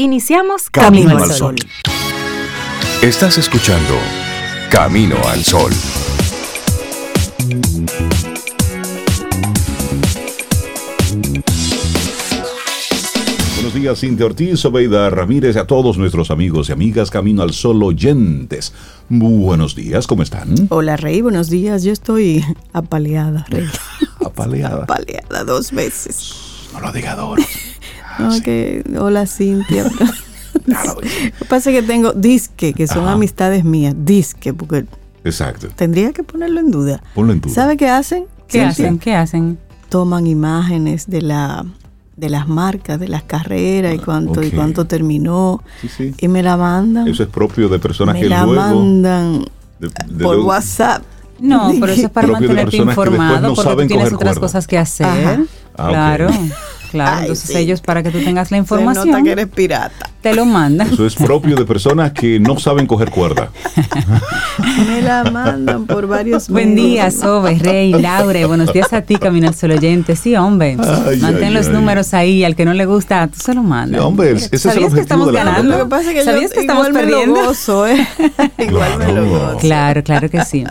Iniciamos Camino, al Sol. Estás escuchando Camino al Sol. Buenos días, Cintia Ortiz, Obeida Ramírez y a todos nuestros amigos y amigas Camino al Sol oyentes. Buenos días, ¿cómo están? Hola, Rey, buenos días. Yo estoy apaleada, Rey. Apaleada. apaleada dos veces. No lo diga Doro. No, que, hola, Cintia. Lo que pasa es que tengo disque, que son Ajá. amistades mías, disque, porque Exacto. tendría que ponerlo en duda. Ponlo en duda. ¿Sabe qué hacen? ¿Qué Cintia? hacen? ¿Qué hacen? Toman imágenes de la de las marcas, de las carreras y cuánto y cuánto terminó Sí, sí. y me la mandan. Eso es propio de personas me que la luego... mandan de- de por luego- WhatsApp. No, pero eso es para mantenerte informado no porque tú tienes otras cuerda. cosas que hacer. Ajá. Ah. Claro, claro. Ay, Entonces sí. ellos para que tú tengas la Se información nota que eres pirata. te lo mandan. Eso es propio de personas que no saben coger cuerda. Me la mandan por varios Buen día. Sobe, Rey, Laure. Buenos días a ti, Camino al Sol oyente. Sí, hombre. Ay, Mantén ay, los ay. números ahí. Al que no le gusta, tú se lo mandas. Sí, hombre, ese es el ¿Sabías que estamos de la ganando? Lo que pasa es que ¿Sabías yo que estamos me perdiendo? lo gozo, ¿eh? igual me lo gozo. Claro, claro que sí.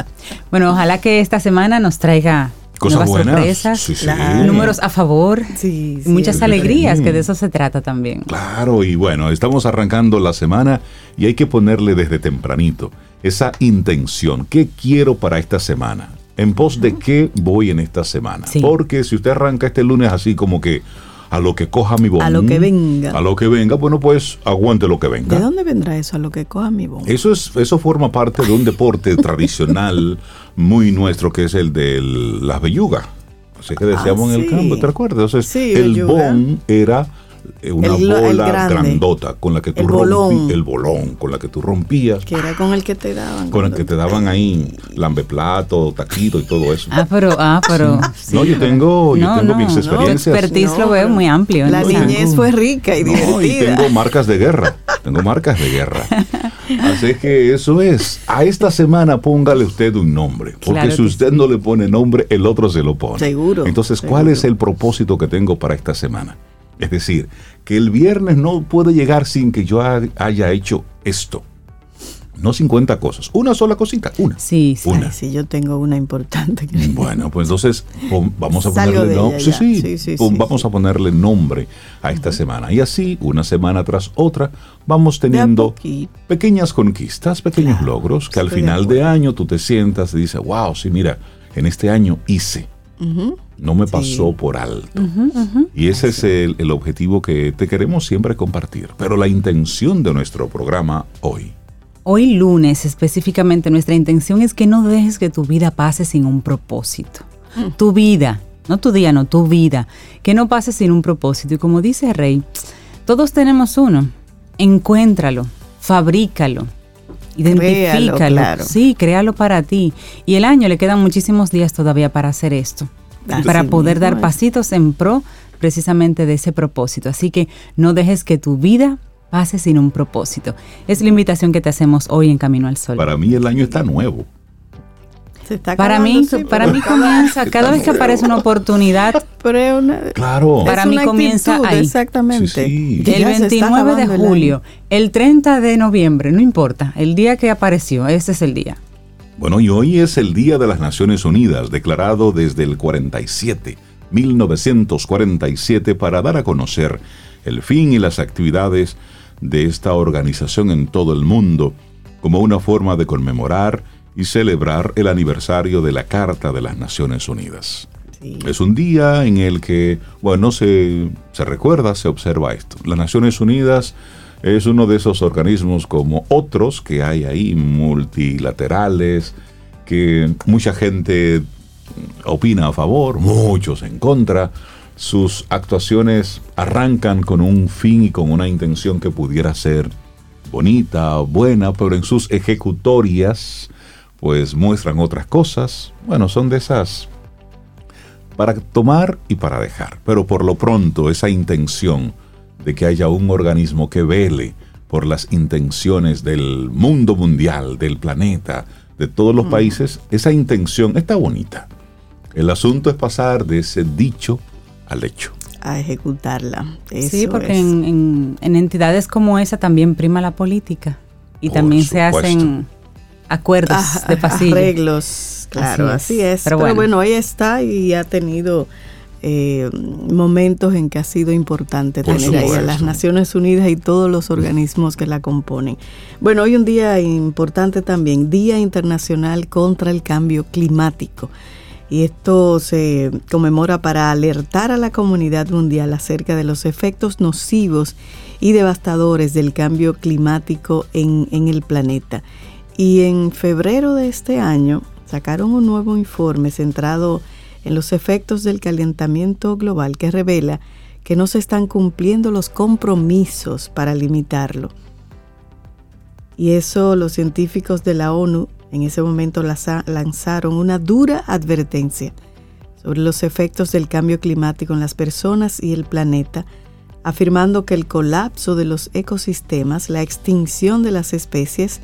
Bueno, ojalá que esta semana nos traiga Cosas nuevas buenas. sorpresas, Sí, sí. Claro. números a favor, Sí, y muchas alegrías, que de eso se trata también. Claro, y bueno, estamos arrancando la semana y hay que ponerle desde tempranito esa intención. ¿Qué quiero para esta semana? ¿En pos de qué voy en esta semana? Sí. Porque si usted arranca este lunes así como que a lo que coja mi bomba. A lo que venga. A lo que venga, bueno, pues aguante lo que venga. ¿De dónde vendrá eso a lo que coja mi bomba? Eso es, eso forma parte de un deporte tradicional muy nuestro que es el de las bellugas. Así que decíamos Ah, en el sí. campo, ¿te recuerdas? Entonces, Sí, el belluga. bon era una El glo- el bola grande. grandota con la que tú El rompí- bolón. el bolón, con la que tú rompías, Que era con el que te daban. con el que te daban ahí lambeplato, taquito y todo eso. Ah, pero, ah, pero. no, yo tengo, yo No, tengo no, mis no. experiencias. Tu expertise No, lo veo muy amplio. La ¿no? niñez fue rica y No, y divertida. tengo marcas de guerra. Tengo marcas de guerra. Así que eso es. A esta semana póngale usted un nombre. Porque Claro si usted no le pone nombre, el otro se lo pone. Seguro, Entonces, ¿cuál seguro. es el propósito que tengo para esta semana? Es decir, que el viernes no puede llegar sin que yo ha- haya hecho esto. No 50 cosas. Una sola cosita. Una. Sí, sí. Una. Sí, yo tengo una importante. que- Bueno, pues entonces vamos a ponerle nombre. Sí, sí, Sí, vamos a ponerle nombre a esta semana. Y así, una semana tras otra, vamos teniendo pequeñas conquistas, pequeños Claro, logros que al de final de, año tú te sientas y dices, wow, sí, mira, en este año hice. Ujú. No me Sí. pasó por alto. Y ese es el, el objetivo que te queremos siempre compartir. Pero la intención de nuestro programa hoy. Hoy lunes específicamente nuestra intención es que no dejes que tu vida pase sin un propósito. Tu vida, no tu día, no tu vida, que no pase sin un propósito. Y como dice Rey, todos tenemos uno. Encuéntralo, fabrícalo, identifícalo. claro. Sí, créalo para ti. Y el año le quedan muchísimos días todavía para hacer esto. Para poder dar es. pasitos en pro precisamente de ese propósito. Así que no dejes que tu vida pase sin un propósito. Es la invitación que te hacemos hoy en Camino al Sol. Para mí el año está nuevo. Se está Para mí, sí, para mí comienza, cada vez que aparece una oportunidad, pero una- Claro. Para es mí una comienza actitud, ahí. Exactamente. Sí, sí. Que el ya se está 29 de acabando el julio, el 30 de noviembre, no importa, el día que apareció, ese es el día. Bueno, y hoy es el Día de las Naciones Unidas, declarado desde el 47, 1947, para dar a conocer el fin y las actividades de esta organización en todo el mundo, como una forma de conmemorar y celebrar el aniversario de la Carta de las Naciones Unidas. Sí. Es un día en el que, bueno, se, se recuerda, se observa esto. Las Naciones Unidas es uno de esos organismos como otros que hay ahí, multilaterales, que mucha gente opina a favor, muchos en contra. Sus actuaciones arrancan con un fin y con una intención que pudiera ser bonita, buena, pero en sus ejecutorias pues muestran otras cosas. Bueno, son de esas para tomar y para dejar. Pero por lo pronto esa intención de que haya un organismo que vele por las intenciones del mundo mundial, del planeta, de todos los países, esa intención está bonita. El asunto es pasar de ese dicho al hecho. a ejecutarla. sí, porque en, entidades como esa también prima la política y también se hacen acuerdos de pasillo. Arreglos, claro, así es. Pero, bueno. ahí está y ha tenido eh, momentos en que ha sido importante tener ahí a las Naciones Unidas y todos los organismos que la componen. Bueno, hoy un día importante también, Día Internacional contra el Cambio Climático. Y esto se conmemora para alertar a la comunidad mundial acerca de los efectos nocivos y devastadores del cambio climático en, en el planeta. Y en febrero de este año sacaron un nuevo informe centrado en los efectos del calentamiento global que revela que no se están cumpliendo los compromisos para limitarlo. Y eso los científicos de la ONU en ese momento lanzaron una dura advertencia sobre los efectos del cambio climático en las personas y el planeta, afirmando que el colapso de los ecosistemas, la extinción de las especies,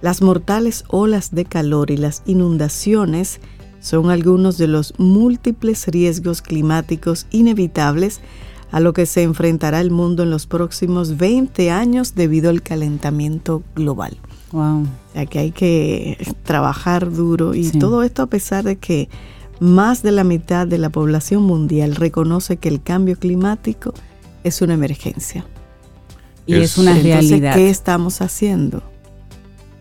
las mortales olas de calor y las inundaciones son algunos de los múltiples riesgos climáticos inevitables a lo que se enfrentará el mundo en los próximos 20 años debido al calentamiento global. Wow. O sea que hay que trabajar duro y todo esto a pesar de que más de la mitad de la población mundial reconoce que el cambio climático es una emergencia. Y es, una realidad. ¿Qué estamos haciendo?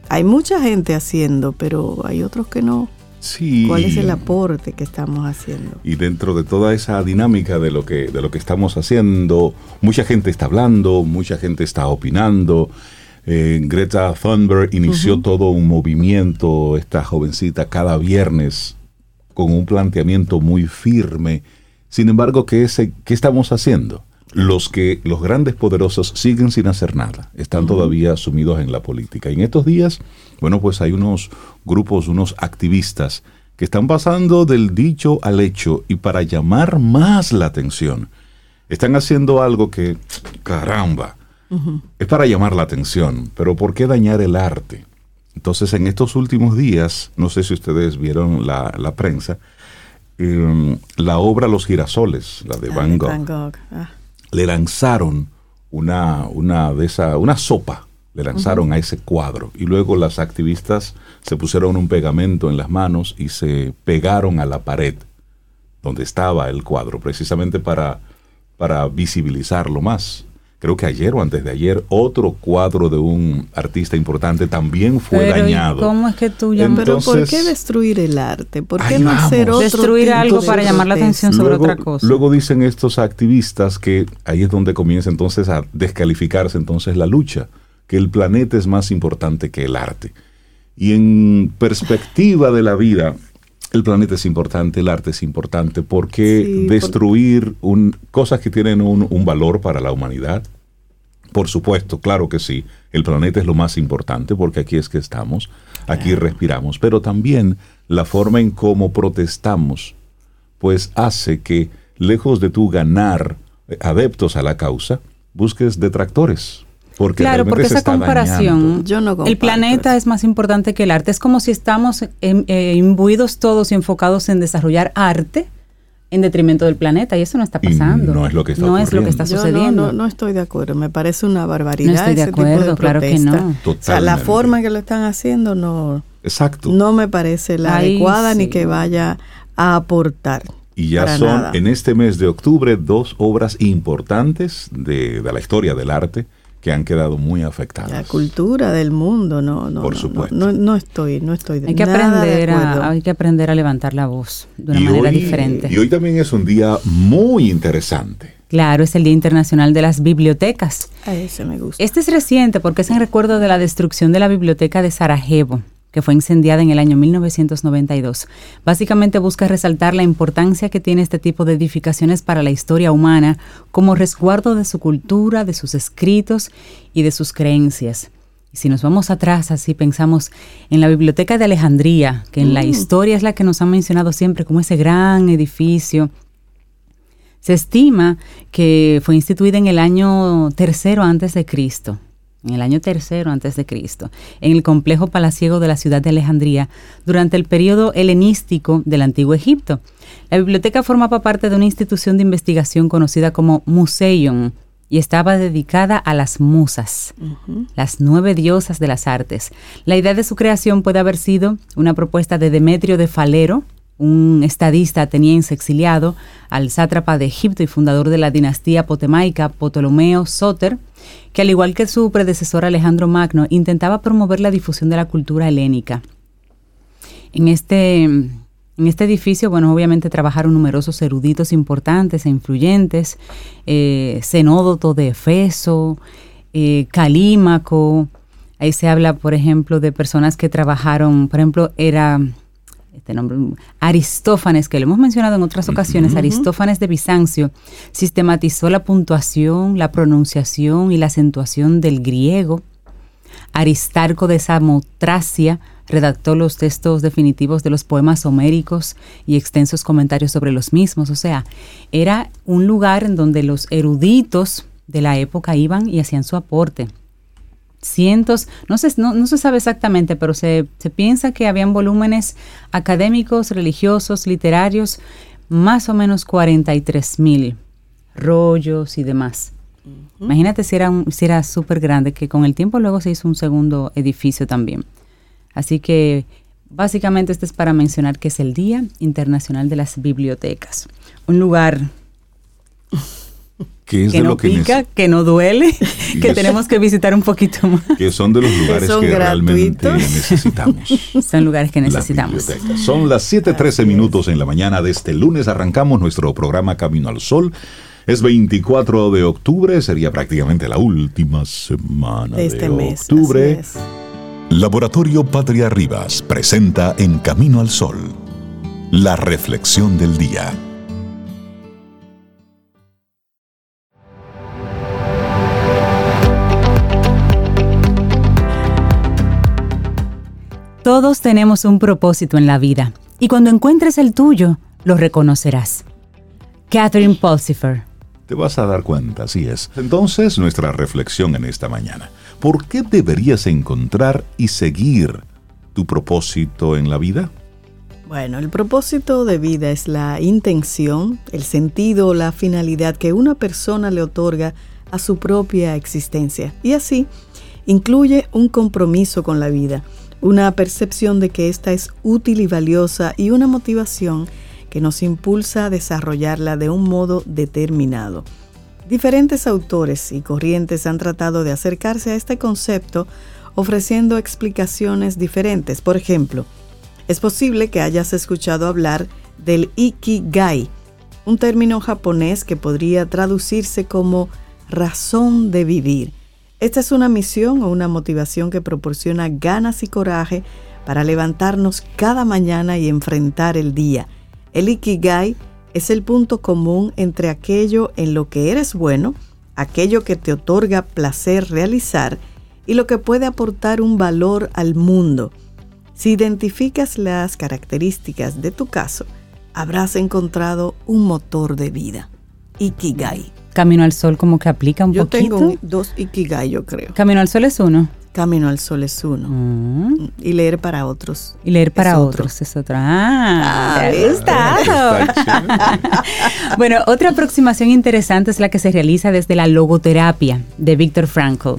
Hay mucha gente haciendo, pero hay otros que no. Sí. ¿Cuál es el aporte que estamos haciendo? Y dentro de toda esa dinámica de lo que de lo que estamos haciendo, mucha gente está hablando, mucha gente está opinando. Eh, Greta Thunberg inició todo un movimiento, esta jovencita, cada viernes con un planteamiento muy firme. Sin embargo, ¿qué, es, qué estamos haciendo? Los que los grandes poderosos siguen sin hacer nada, están todavía sumidos en la política. Y en estos días, bueno, pues hay unos grupos, unos activistas que están pasando del dicho al hecho y para llamar más la atención, están haciendo algo que, caramba, es para llamar la atención, pero ¿por qué dañar el arte? Entonces, en estos últimos días, no sé si ustedes vieron la, prensa, em, la obra Los girasoles, la de ah, Van Gogh, ah. Le lanzaron una, una, de esa, una sopa, le lanzaron a ese cuadro. Y luego las activistas se pusieron un pegamento en las manos y se pegaron a la pared donde estaba el cuadro, precisamente para, para visibilizarlo más creo que ayer o antes de ayer, otro cuadro de un artista importante también fue dañado. ¿Cómo es que tú llamas? Pero ¿por qué destruir el arte? ¿Por qué no hacer otro Destruir algo para llamar la atención sobre otra cosa. Luego dicen estos activistas que ahí es donde comienza entonces a descalificarse entonces la lucha, que el planeta es más importante que el arte. Y en perspectiva de la vida, el planeta es importante, el arte es importante, porque destruir un, cosas que tienen un, valor para la humanidad? Por supuesto, claro que sí, el planeta es lo más importante porque aquí es que estamos, aquí respiramos, pero también la forma en cómo protestamos, pues hace que, lejos de tú ganar adeptos a la causa, busques detractores, claro, porque esa comparación, el planeta es más importante que el arte. Es como si estamos eh, imbuidos todos y enfocados en desarrollar arte en detrimento del planeta y eso no está pasando. no es lo que está, no es lo que está sucediendo. No, no, estoy de acuerdo, me parece una barbaridad. No estoy de acuerdo, claro que no. O sea, la forma en que lo están haciendo no, Exacto. no me parece la adecuada ni que vaya a aportar. Y ya son en este mes de octubre dos obras importantes de, de la historia del arte que han quedado muy afectadas. La cultura del mundo, no, no, Por supuesto. no, no, estoy, no estoy de, hay que aprender a, hay que aprender a levantar la voz de una manera diferente. Y hoy también es un día muy interesante. Claro, es el Día Internacional de las Bibliotecas. A ese me gusta. Este es reciente porque es en recuerdo de la destrucción de la biblioteca de Sarajevo que fue incendiada en el año 1992. Básicamente busca resaltar la importancia que tiene este tipo de edificaciones para la historia humana como resguardo de su cultura, de sus escritos y de sus creencias. Y si nos vamos atrás, así pensamos en la Biblioteca de Alejandría, que en la mm. historia es la que nos han mencionado siempre como ese gran edificio. Se estima que fue instituida en el año tercero antes de Cristo en el año tercero antes de Cristo, en el complejo palaciego de la ciudad de Alejandría durante el periodo helenístico del antiguo Egipto. La biblioteca formaba parte de una institución de investigación conocida como Museion y estaba dedicada a las musas, las nueve diosas de las artes. La idea de su creación puede haber sido una propuesta de Demetrio de Falero, un estadista ateniense exiliado, al sátrapa de Egipto y fundador de la dinastía potemaica Ptolomeo Soter, que al igual que su predecesor Alejandro Magno, intentaba promover la difusión de la cultura helénica. En este, en este edificio, bueno, obviamente trabajaron numerosos eruditos importantes e influyentes, eh, Zenódoto de Efeso, eh, Calímaco, ahí se habla, por ejemplo, de personas que trabajaron, por ejemplo, era este nombre, Aristófanes, que lo hemos mencionado en otras ocasiones, Aristófanes de Bizancio, sistematizó la puntuación, la pronunciación y la acentuación del griego. Aristarco de Samotracia redactó los textos definitivos de los poemas homéricos y extensos comentarios sobre los mismos. O sea, era un lugar en donde los eruditos de la época iban y hacían su aporte cientos, no se, no, se sabe exactamente, pero se, piensa que habían volúmenes académicos, religiosos, literarios, más o menos 43 mil rollos y demás. Imagínate si era, si era súper grande, que con el tiempo luego se hizo un segundo edificio también. Así que básicamente este es para mencionar que es el Día Internacional de las Bibliotecas. Un lugar que, no pica, que no duele, que tenemos que visitar un poquito más. Que son de los lugares que, realmente necesitamos. Son lugares que necesitamos. Son las 7:13 minutos en la mañana de este lunes. Arrancamos nuestro programa Camino al Sol. Es 24 de octubre, sería prácticamente la última semana de, este mes, octubre. Laboratorio Patria Rivas presenta En Camino al Sol, la reflexión del día. Todos tenemos un propósito en la vida y cuando encuentres el tuyo, lo reconocerás. Catherine Pulsifer. Te vas a dar cuenta, así es. Entonces, nuestra reflexión en esta mañana. ¿Por qué deberías encontrar y seguir tu propósito en la vida? Bueno, el propósito de vida es la intención, el sentido, la finalidad que una persona le otorga a su propia existencia. Y así, incluye un compromiso con la vida una percepción de que esta es útil y valiosa y una motivación que nos impulsa a desarrollarla de un modo determinado. Diferentes autores y corrientes han tratado de acercarse a este concepto ofreciendo explicaciones diferentes. Por ejemplo, es posible que hayas escuchado hablar del ikigai, un término japonés que podría traducirse como razón de vivir esta es una misión o una motivación que proporciona ganas y coraje para levantarnos cada mañana y enfrentar el día. El Ikigai es el punto común entre aquello en lo que eres bueno, aquello que te otorga placer realizar y lo que puede aportar un valor al mundo. Si identificas las características de tu caso, habrás encontrado un motor de vida. Ikigai. Camino al Sol como que aplica un poquito. Yo tengo dos Ikigai, yo creo. Camino al Sol es uno. Camino al Sol es uno. Mm. Y leer para otros. Y leer para otros es otra. Ah, ah bueno, otra aproximación interesante es la que se realiza desde la logoterapia de Viktor Frankl.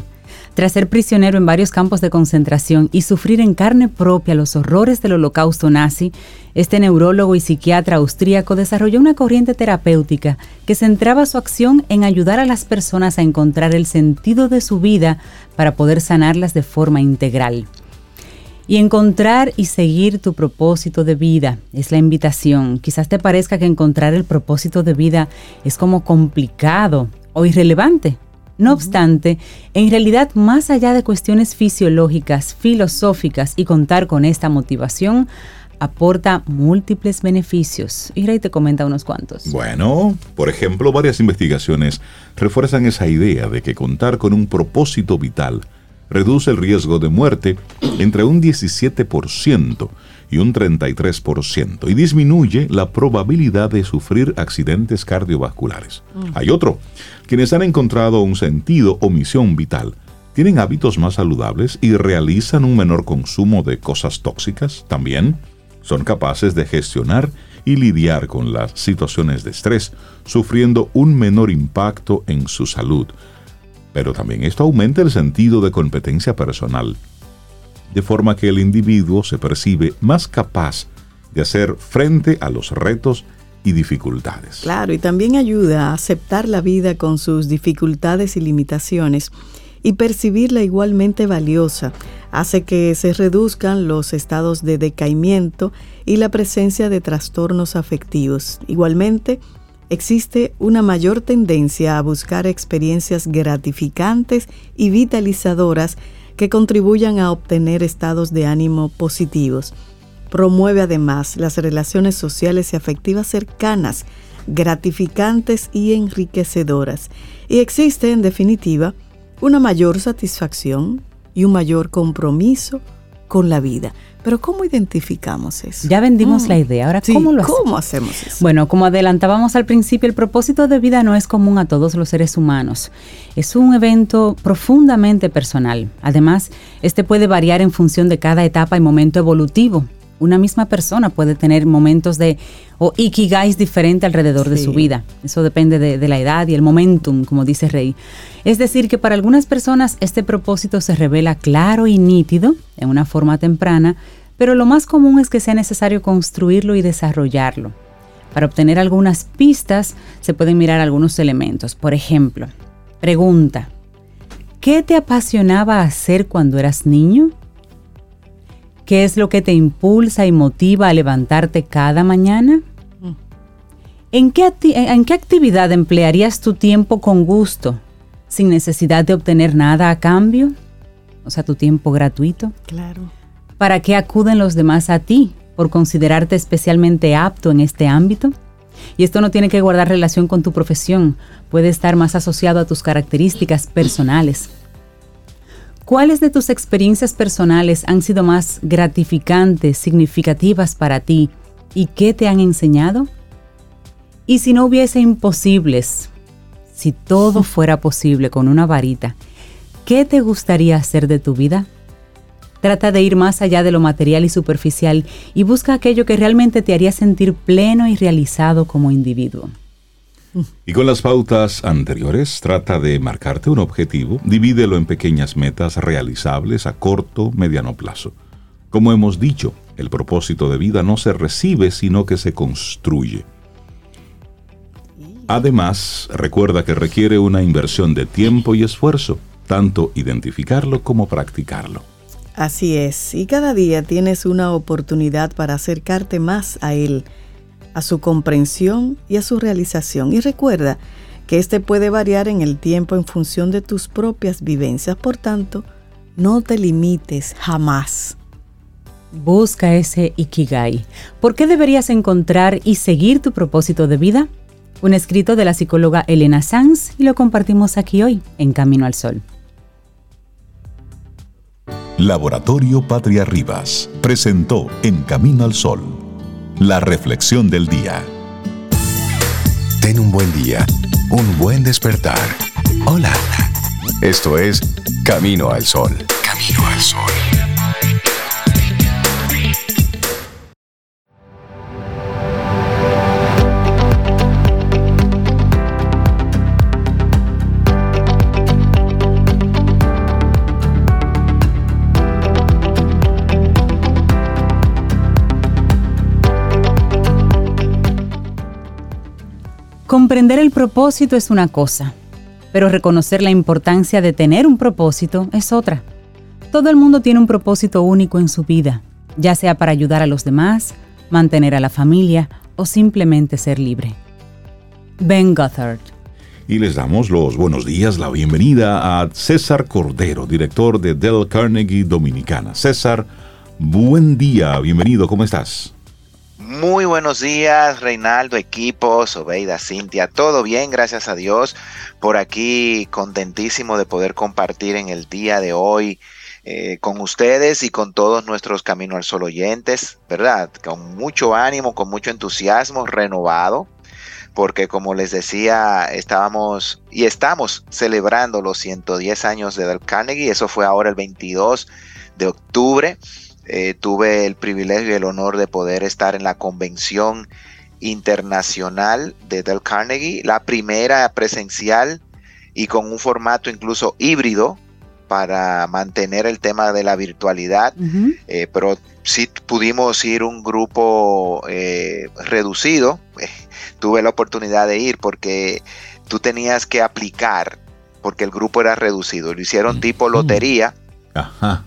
Tras ser prisionero en varios campos de concentración y sufrir en carne propia los horrores del holocausto nazi, este neurólogo y psiquiatra austríaco desarrolló una corriente terapéutica que centraba su acción en ayudar a las personas a encontrar el sentido de su vida para poder sanarlas de forma integral. Y encontrar y seguir tu propósito de vida es la invitación. Quizás te parezca que encontrar el propósito de vida es como complicado o irrelevante, no obstante, en realidad, más allá de cuestiones fisiológicas, filosóficas y contar con esta motivación, aporta múltiples beneficios. Y Rey te comenta unos cuantos. Bueno, por ejemplo, varias investigaciones refuerzan esa idea de que contar con un propósito vital reduce el riesgo de muerte entre un 17% y un 33% y disminuye la probabilidad de sufrir accidentes cardiovasculares. Mm. Hay otro, quienes han encontrado un sentido o misión vital tienen hábitos más saludables y realizan un menor consumo de cosas tóxicas. También son capaces de gestionar y lidiar con las situaciones de estrés, sufriendo un menor impacto en su salud. Pero también esto aumenta el sentido de competencia personal, de forma que el individuo se percibe más capaz de hacer frente a los retos y dificultades. Claro, y también ayuda a aceptar la vida con sus dificultades y limitaciones y percibirla igualmente valiosa. Hace que se reduzcan los estados de decaimiento y la presencia de trastornos afectivos. Igualmente, existe una mayor tendencia a buscar experiencias gratificantes y vitalizadoras que contribuyan a obtener estados de ánimo positivos. Promueve además las relaciones sociales y afectivas cercanas, gratificantes y enriquecedoras. Y existe, en definitiva, una mayor satisfacción y un mayor compromiso con la vida. Pero ¿cómo identificamos eso? Ya vendimos mm. la idea, ahora ¿cómo lo hacemos? ¿Cómo hacemos eso? Bueno, como adelantábamos al principio, el propósito de vida no es común a todos los seres humanos. Es un evento profundamente personal. Además, este puede variar en función de cada etapa y momento evolutivo una misma persona puede tener momentos de o ikigais diferentes alrededor de su vida. Eso depende de, de, la edad y el momentum, como dice Rey. Es decir, que para algunas personas este propósito se revela claro y nítido en una forma temprana, pero lo más común es que sea necesario construirlo y desarrollarlo. Para obtener algunas pistas se pueden mirar algunos elementos. Por ejemplo, pregunta, ¿qué te apasionaba hacer cuando eras niño? ¿Qué es lo que te impulsa y motiva a levantarte cada mañana? ¿En qué, ¿En qué, actividad emplearías tu tiempo con gusto, sin necesidad de obtener nada a cambio? O sea, tu tiempo gratuito. Claro. ¿Para qué acuden los demás a ti por considerarte especialmente apto en este ámbito? Y esto no tiene que guardar relación con tu profesión, puede estar más asociado a tus características personales. ¿Cuáles de tus experiencias personales han sido más gratificantes, significativas para ti y qué te han enseñado? Y si no hubiese imposibles, si todo fuera posible con una varita, ¿qué te gustaría hacer de tu vida? Trata de ir más allá de lo material y superficial y busca aquello que realmente te haría sentir pleno y realizado como individuo. Y con las pautas anteriores, trata de marcarte un objetivo, divídelo en pequeñas metas realizables a corto, mediano plazo. Como hemos dicho, el propósito de vida no se recibe, sino que se construye. Además, recuerda que requiere una inversión de tiempo y esfuerzo, tanto identificarlo como practicarlo. Así es, y cada día tienes una oportunidad para acercarte más a él a su comprensión y a su realización. Y recuerda que este puede variar en el tiempo en función de tus propias vivencias. Por tanto, no te limites jamás. Busca ese Ikigai. ¿Por qué deberías encontrar y seguir tu propósito de vida? Un escrito de la psicóloga Elena Sanz y lo compartimos aquí hoy en Camino al Sol. Laboratorio Patria Rivas presentó En Camino al Sol la reflexión del día. Ten un buen día, un buen despertar. Hola. Esto es Camino al Sol. Camino al Sol. Comprender el propósito es una cosa, pero reconocer la importancia de tener un propósito es otra. Todo el mundo tiene un propósito único en su vida, ya sea para ayudar a los demás, mantener a la familia o simplemente ser libre. Ben Gothard. Y les damos los buenos días, la bienvenida a César Cordero, director de Dell Carnegie Dominicana. César, buen día, bienvenido, ¿cómo estás? Muy buenos días, Reinaldo, equipo, Sobeida, Cintia, todo bien, gracias a Dios. Por aquí, contentísimo de poder compartir en el día de hoy eh, con ustedes y con todos nuestros Camino al Sol oyentes, ¿verdad? Con mucho ánimo, con mucho entusiasmo, renovado, porque como les decía, estábamos y estamos celebrando los 110 años de Del Carnegie, eso fue ahora el 22 de octubre. Eh, tuve el privilegio y el honor de poder estar en la convención internacional de Del Carnegie, la primera presencial y con un formato incluso híbrido para mantener el tema de la virtualidad, eh, pero sí pudimos ir un grupo eh, reducido. tuve la oportunidad de ir porque tú tenías que aplicar porque el grupo era reducido. Lo hicieron tipo lotería. Ajá.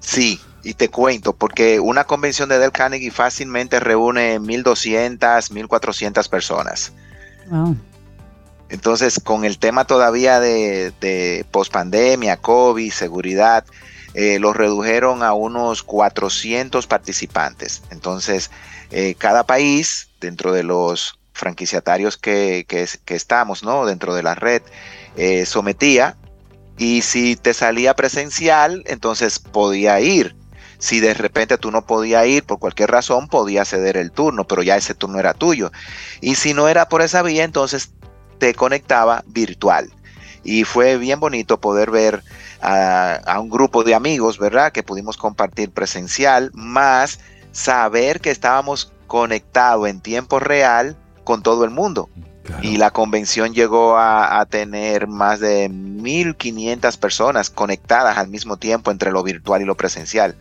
Sí, y te cuento, porque una convención de Del Carnegie fácilmente reúne 1.200, 1.400 personas. Entonces, con el tema todavía de, de pospandemia, COVID, seguridad, eh, los redujeron a unos 400 participantes. Entonces, eh, cada país, dentro de los franquiciatarios que, estamos, ¿no? Dentro de la red, eh, sometía y si te salía presencial, entonces podía ir. Si de repente tú no podías ir por cualquier razón, podía ceder el turno, pero ya ese turno era tuyo. Y si no era por esa vía, entonces te conectaba virtual. Y fue bien bonito poder ver a, un grupo de amigos, ¿verdad? Que pudimos compartir presencial, más saber que estábamos conectados en tiempo real con todo el mundo. Y la convención llegó a, tener más de 1.500 personas conectadas al mismo tiempo entre lo virtual y lo presencial.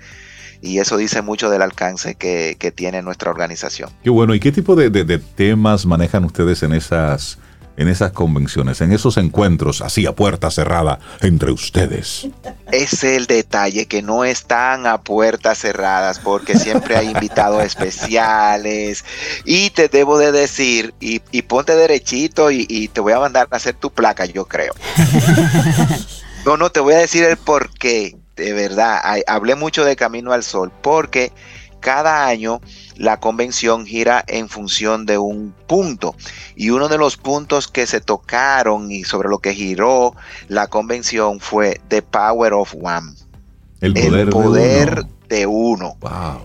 Y eso dice mucho del alcance que, tiene nuestra organización. Qué bueno. ¿Y qué tipo de temas manejan ustedes en esas en esas convenciones, en esos encuentros así a puerta cerrada entre ustedes? Es el detalle que no están a puertas cerradas porque siempre hay invitados especiales y te debo de decir y, ponte derechito y, te voy a mandar a hacer tu placa, yo creo. No, no, te voy a decir el por qué, de verdad. Hablé mucho de Camino al Sol porque cada año la convención gira en función de un punto. Y uno de los puntos que se tocaron y sobre lo que giró la convención fue The Power of One. El poder, de uno.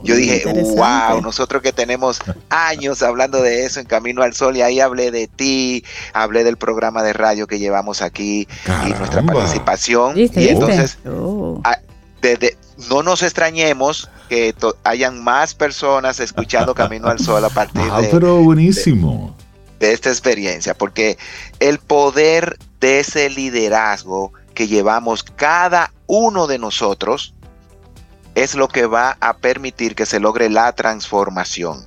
Yo dije, wow, nosotros que tenemos años hablando de eso en Camino al Sol y ahí hablé de ti, hablé del programa de radio que llevamos aquí y nuestra participación. y entonces, oh. no nos extrañemos que hayan más personas escuchando Camino al Sol a partir ah, de, pero buenísimo. De, esta experiencia, porque el poder de ese liderazgo que llevamos cada uno de nosotros es lo que va a permitir que se logre la transformación.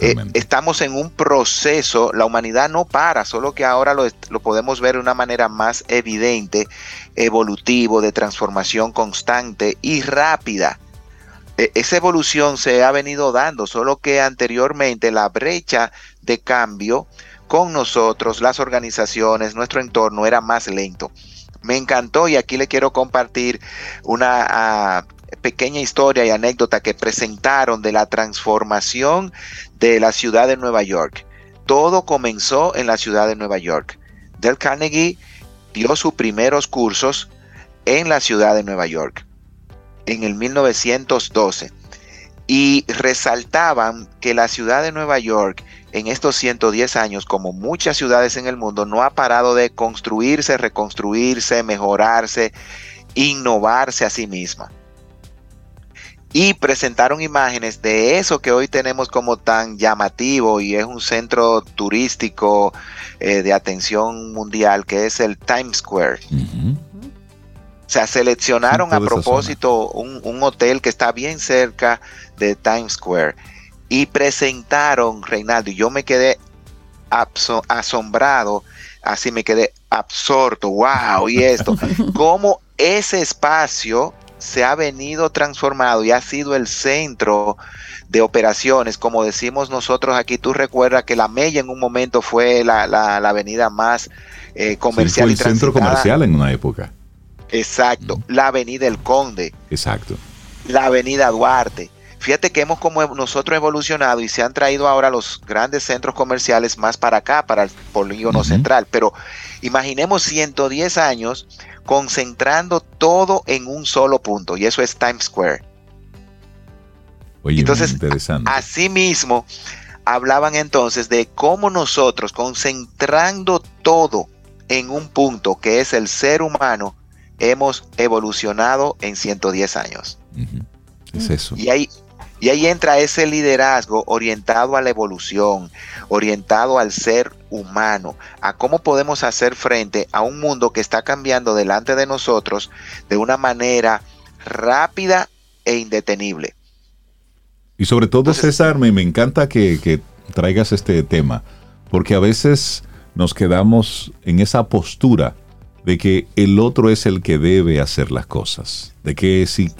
Eh, estamos en un proceso, la humanidad no para, solo que ahora lo, lo, podemos ver de una manera más evidente, evolutivo, de transformación constante y rápida. E, esa evolución se ha venido dando, solo que anteriormente la brecha de cambio con nosotros, las organizaciones, nuestro entorno era más lento. Me encantó y aquí le quiero compartir una ah, pequeña historia y anécdota que presentaron de la transformación de la ciudad de Nueva York. Todo comenzó en la ciudad de Nueva York. Del Carnegie dio sus primeros cursos en la ciudad de Nueva York en el 1912 y resaltaban que la ciudad de Nueva York en estos 110 años, como muchas ciudades en el mundo, no ha parado de construirse, reconstruirse, mejorarse, innovarse a sí misma. Y presentaron imágenes de eso que hoy tenemos como tan llamativo y es un centro turístico eh, de atención mundial, que es el Times Square. O sea, seleccionaron a propósito un, hotel que está bien cerca de Times Square y presentaron, Reinaldo, y yo me quedé asombrado, así me quedé absorto, wow, y esto, cómo ese espacio se ha venido transformado y ha sido el centro de operaciones, como decimos nosotros aquí, tú recuerdas que la Mella en un momento fue la, avenida más eh, comercial fue el centro comercial en una época. Exacto. La Avenida El Conde. Exacto. La Avenida Duarte. Fíjate que hemos como nosotros evolucionado y se han traído ahora los grandes centros comerciales más para acá, para el polígono central. Pero imaginemos 110 años concentrando todo en un solo punto y eso es Times Square. Oye, Entonces, así mismo, hablaban entonces de cómo nosotros, concentrando todo en un punto que es el ser humano, hemos evolucionado en 110 años. Es eso. Y ahí, y ahí entra ese liderazgo orientado a la evolución, orientado al ser humano, a cómo podemos hacer frente a un mundo que está cambiando delante de nosotros de una manera rápida e indetenible. Y sobre todo, César, me, me encanta que, traigas este tema, porque a veces nos quedamos en esa postura de que el otro es el que debe hacer las cosas, de que si,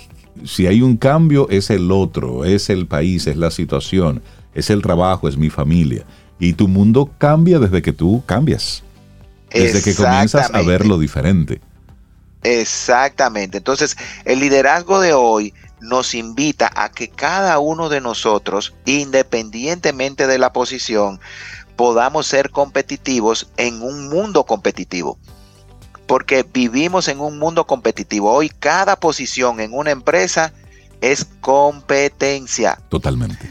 si hay un cambio es el otro, es el país, es la situación, es el trabajo, es mi familia. Y tu mundo cambia desde que tú cambias, desde que comienzas a verlo diferente. Exactamente. Entonces, el liderazgo de hoy nos invita a que cada uno de nosotros, independientemente de la posición, podamos ser competitivos en un mundo competitivo. Porque vivimos en un mundo competitivo. Hoy cada posición en una empresa es competencia. Totalmente.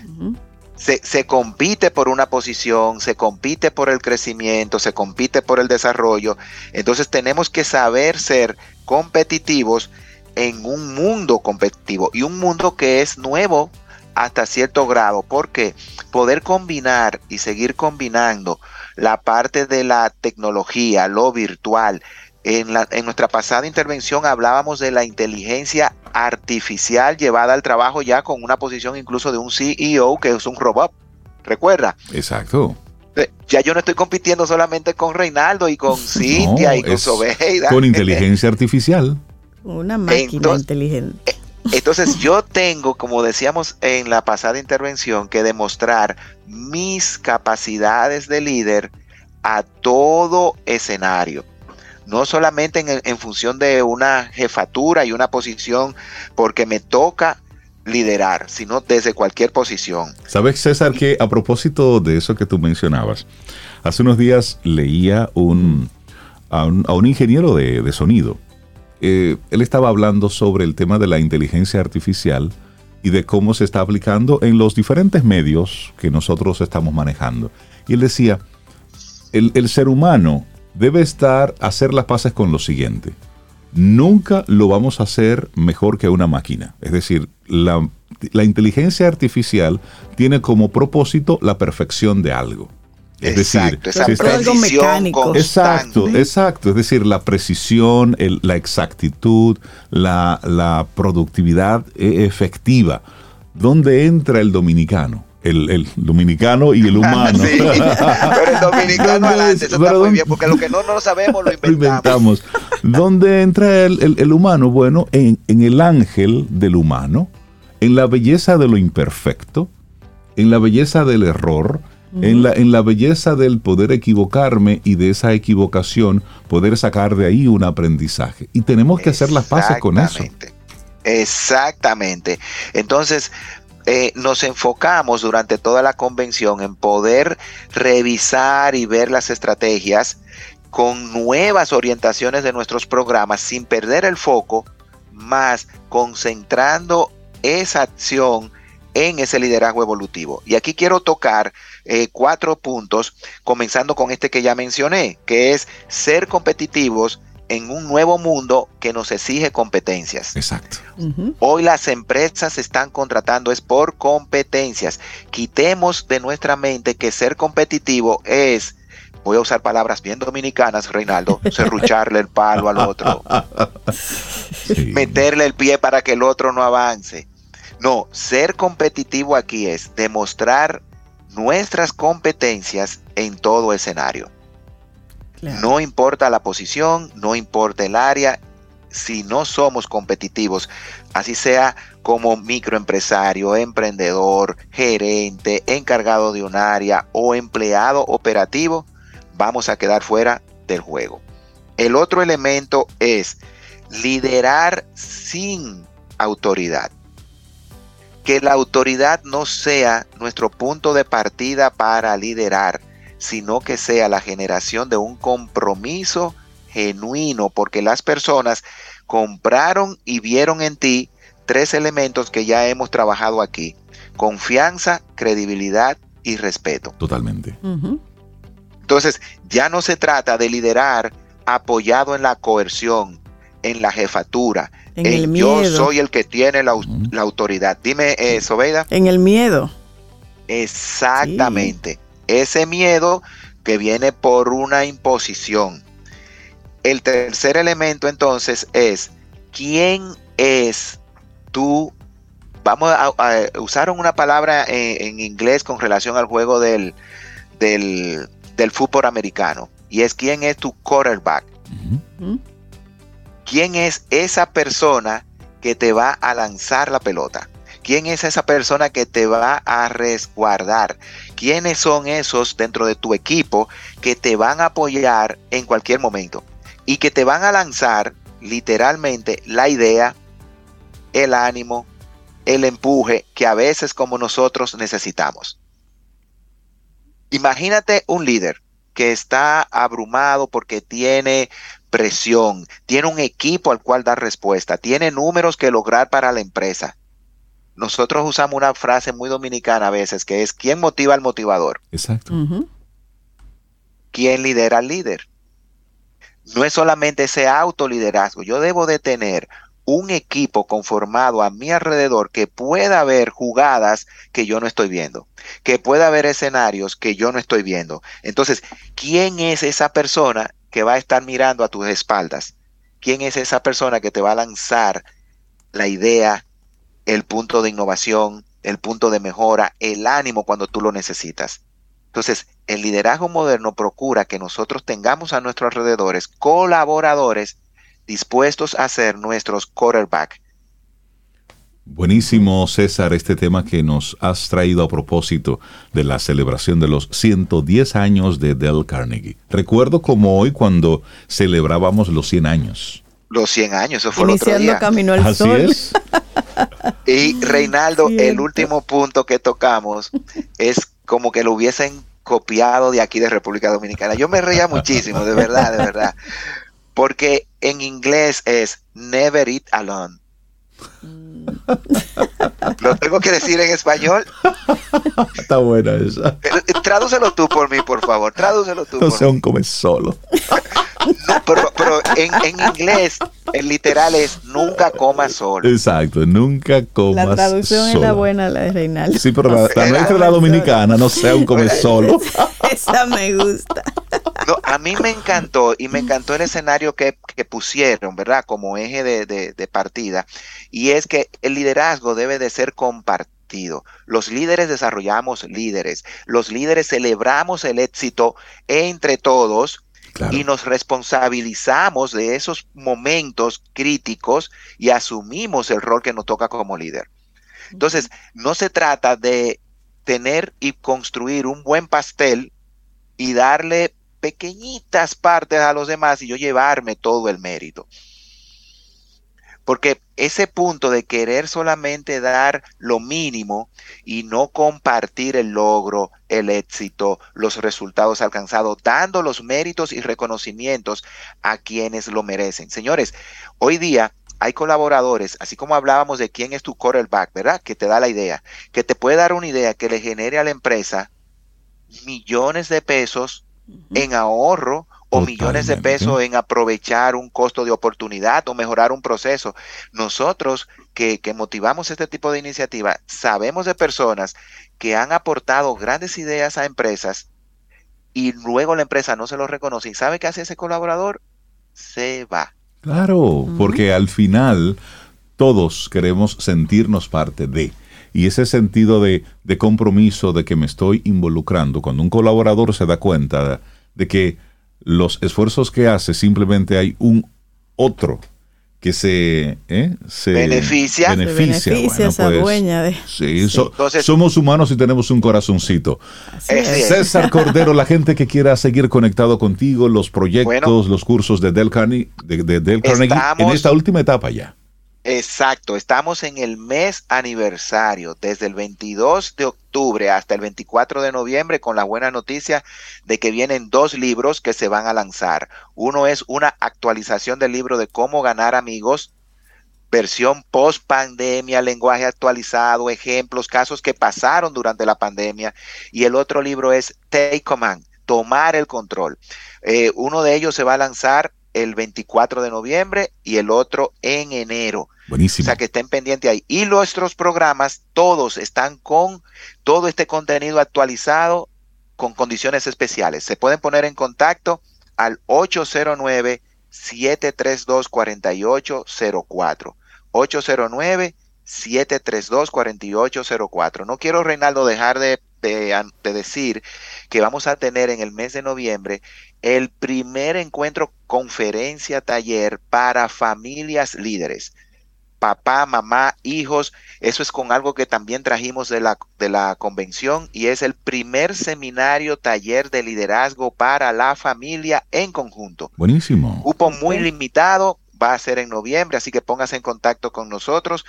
Se, se, compite por una posición, se compite por el crecimiento, se compite por el desarrollo. Entonces tenemos que saber ser competitivos en un mundo competitivo y un mundo que es nuevo hasta cierto grado, porque poder combinar y seguir combinando la parte de la tecnología, lo virtual, en, la, en, nuestra pasada intervención hablábamos de la inteligencia artificial llevada al trabajo ya con una posición incluso de un CEO que es un robot. ¿Recuerda? Exacto. Ya yo no estoy compitiendo solamente con Reinaldo y con Cintia y con Sobeida. Con inteligencia artificial. Una máquina inteligente. Entonces yo tengo, como decíamos en la pasada intervención, que demostrar mis capacidades de líder a todo escenario. No solamente en, función de una jefatura y una posición, porque me toca liderar, sino desde cualquier posición. Sabes, César, que a propósito de eso que tú mencionabas, hace unos días leía a, un, ingeniero de sonido eh, él estaba hablando sobre el tema de la inteligencia artificial y de cómo se está aplicando en los diferentes medios que nosotros estamos manejando. Y él decía, el, ser humano debe estar, hacer las paces con lo siguiente. Nunca lo vamos a hacer mejor que una máquina. Es decir, la, la inteligencia artificial tiene como propósito la perfección de algo. Es decir, algo mecánico. Exacto, exacto. Es decir, la precisión, la exactitud, la, productividad e, efectiva. ¿Dónde entra el dominicano? El, dominicano y el humano. pero el dominicano adelante, eso está muy bien, porque lo que no, no sabemos lo inventamos. Lo inventamos. ¿Dónde entra el, humano? Bueno, en, en el ángel del humano, en la belleza de lo imperfecto, en la belleza del error, en, la, en la belleza del poder equivocarme y de esa equivocación poder sacar de ahí un aprendizaje. Y tenemos que hacer las paces con eso. Exactamente. Entonces, eh, nos enfocamos durante toda la convención en poder revisar y ver las estrategias con nuevas orientaciones de nuestros programas sin perder el foco, más concentrando esa acción en ese liderazgo evolutivo. Y aquí quiero tocar eh, cuatro puntos, comenzando con este que ya mencioné, que es ser competitivos en un nuevo mundo que nos exige competencias. Exacto. Hoy las empresas están contratando es por competencias. Quitemos de nuestra mente que ser competitivo es, voy a usar palabras bien dominicanas, Reinaldo, serrucharle el palo al otro, meterle el pie para que el otro no avance. No, ser competitivo aquí es demostrar nuestras competencias en todo escenario. No importa la posición, no importa el área, si no somos competitivos, así sea como microempresario, emprendedor, gerente, encargado de un área o empleado operativo, vamos a quedar fuera del juego. El otro elemento es liderar sin autoridad que la autoridad no sea nuestro punto de partida para liderar, sino que sea la generación de un compromiso genuino, porque las personas compraron y vieron en ti tres elementos que ya hemos trabajado aquí. Confianza, credibilidad y respeto. Totalmente. Entonces, ya no se trata de liderar apoyado en la coerción, en la jefatura, en, el miedo. yo soy el que tiene la, autoridad. Dime, eh, Sobeida. En el miedo. Exactamente. Ese miedo que viene por una imposición. El tercer elemento entonces es, ¿quién es tú? Vamos a, usar una palabra en, inglés con relación al juego del, del, fútbol americano, y es quién es tu quarterback. ¿Quién es esa persona que te va a lanzar la pelota? ¿Quién es esa persona que te va a resguardar? ¿Quiénes son esos dentro de tu equipo que te van a apoyar en cualquier momento? Y que te van a lanzar literalmente la idea, el ánimo, el empuje que a veces como nosotros necesitamos. Imagínate un líder que está abrumado porque tiene presión, tiene un equipo al cual dar respuesta, tiene números que lograr para la empresa. Nosotros usamos una frase muy dominicana a veces que es ¿quién motiva al motivador? Exacto. ¿Quién lidera al líder? No es solamente ese autoliderazgo, yo debo de tener un equipo conformado a mi alrededor que pueda ver jugadas que yo no estoy viendo, que pueda ver escenarios que yo no estoy viendo. Entonces, ¿quién es esa persona que va a estar mirando a tus espaldas? ¿Quién es esa persona que te va a lanzar la idea, el punto de innovación, el punto de mejora, el ánimo cuando tú lo necesitas? Entonces, el liderazgo moderno procura que nosotros tengamos a nuestros alrededores colaboradores dispuestos a ser nuestros quarterback. Buenísimo, César, este tema que nos has traído a propósito de la celebración de los 110 años de Dell Carnegie. Recuerdo como hoy cuando celebrábamos los 100 años. Los 100 años, eso fue el otro día. camino al Así es. Y Reinaldo, el último punto que tocamos es como que lo hubiesen copiado de aquí de República Dominicana. Yo me reía muchísimo, de verdad, de verdad. Porque en inglés es never eat alone. ¿Lo tengo que decir en español? Está buena esa. Eh, tradúcelo tú por mí, por favor. Tradúcelo tú. No sea un come solo. pero, en, inglés el literal es nunca coma solo. Exacto, nunca coma solo. La traducción era buena, la de Reinaldo. Sí, pero la, la la dominicana no sea un come solo. Esa me gusta. A mí me encantó y me encantó el escenario que, pusieron, ¿verdad? Como eje de, de partida. Y es que el liderazgo debe de ser compartido. Los líderes desarrollamos líderes. Los líderes celebramos el éxito entre todos y nos responsabilizamos de esos momentos críticos y asumimos el rol que nos toca como líder. Entonces, no se trata de tener y construir un buen pastel y darle pequeñitas partes a los demás y yo llevarme todo el mérito. Porque ese punto de querer solamente dar lo mínimo y no compartir el logro, el éxito, los resultados alcanzados, dando los méritos y reconocimientos a quienes lo merecen. Señores, hoy día hay colaboradores, así como hablábamos de quién es tu quarterback, ¿verdad? Que te da la idea, que te puede dar una idea que le genere a la empresa millones de pesos en ahorro o millones de pesos en aprovechar un costo de oportunidad o mejorar un proceso. Nosotros que, motivamos este tipo de iniciativa, sabemos de personas que han aportado grandes ideas a empresas y luego la empresa no se lo reconoce. ¿Y sabe qué hace ese colaborador? Se va. Claro, porque al final todos queremos sentirnos parte de. Y ese sentido de, de compromiso, de que me estoy involucrando, cuando un colaborador se da cuenta de que los esfuerzos que hace, simplemente hay un otro que se, ¿eh? se beneficia, beneficia, esa pues, dueña de... Sí, somos humanos y tenemos un corazoncito. César Cordero, la gente que quiera seguir conectado contigo, los proyectos, los cursos de Del Carnegie, de, en esta última etapa ya. Exacto, estamos en el mes aniversario, desde el 22 de octubre hasta el 24 de noviembre, con la buena noticia de que vienen dos libros que se van a lanzar. Uno es una actualización del libro de cómo ganar amigos versión post pandemia, lenguaje actualizado, ejemplos, casos que pasaron durante la pandemia. Y el otro libro es Take Command, tomar el control. Eh, uno de ellos se va a lanzar el 24 de noviembre y el otro en enero. Buenísimo. O sea que estén pendientes ahí. Y nuestros programas, todos están con todo este contenido actualizado con condiciones especiales. Se pueden poner en contacto al 809 732 4804. 809-732-4804. No quiero, Reinaldo, dejar de, decir que vamos a tener en el mes de noviembre el primer encuentro conferencia taller para familias líderes. Papá, mamá, hijos, eso es con algo que también trajimos de la, de la convención y es el primer seminario taller de liderazgo para la familia en conjunto. Buenísimo. Cupo muy limitado, va a ser en noviembre, así que póngase en contacto con nosotros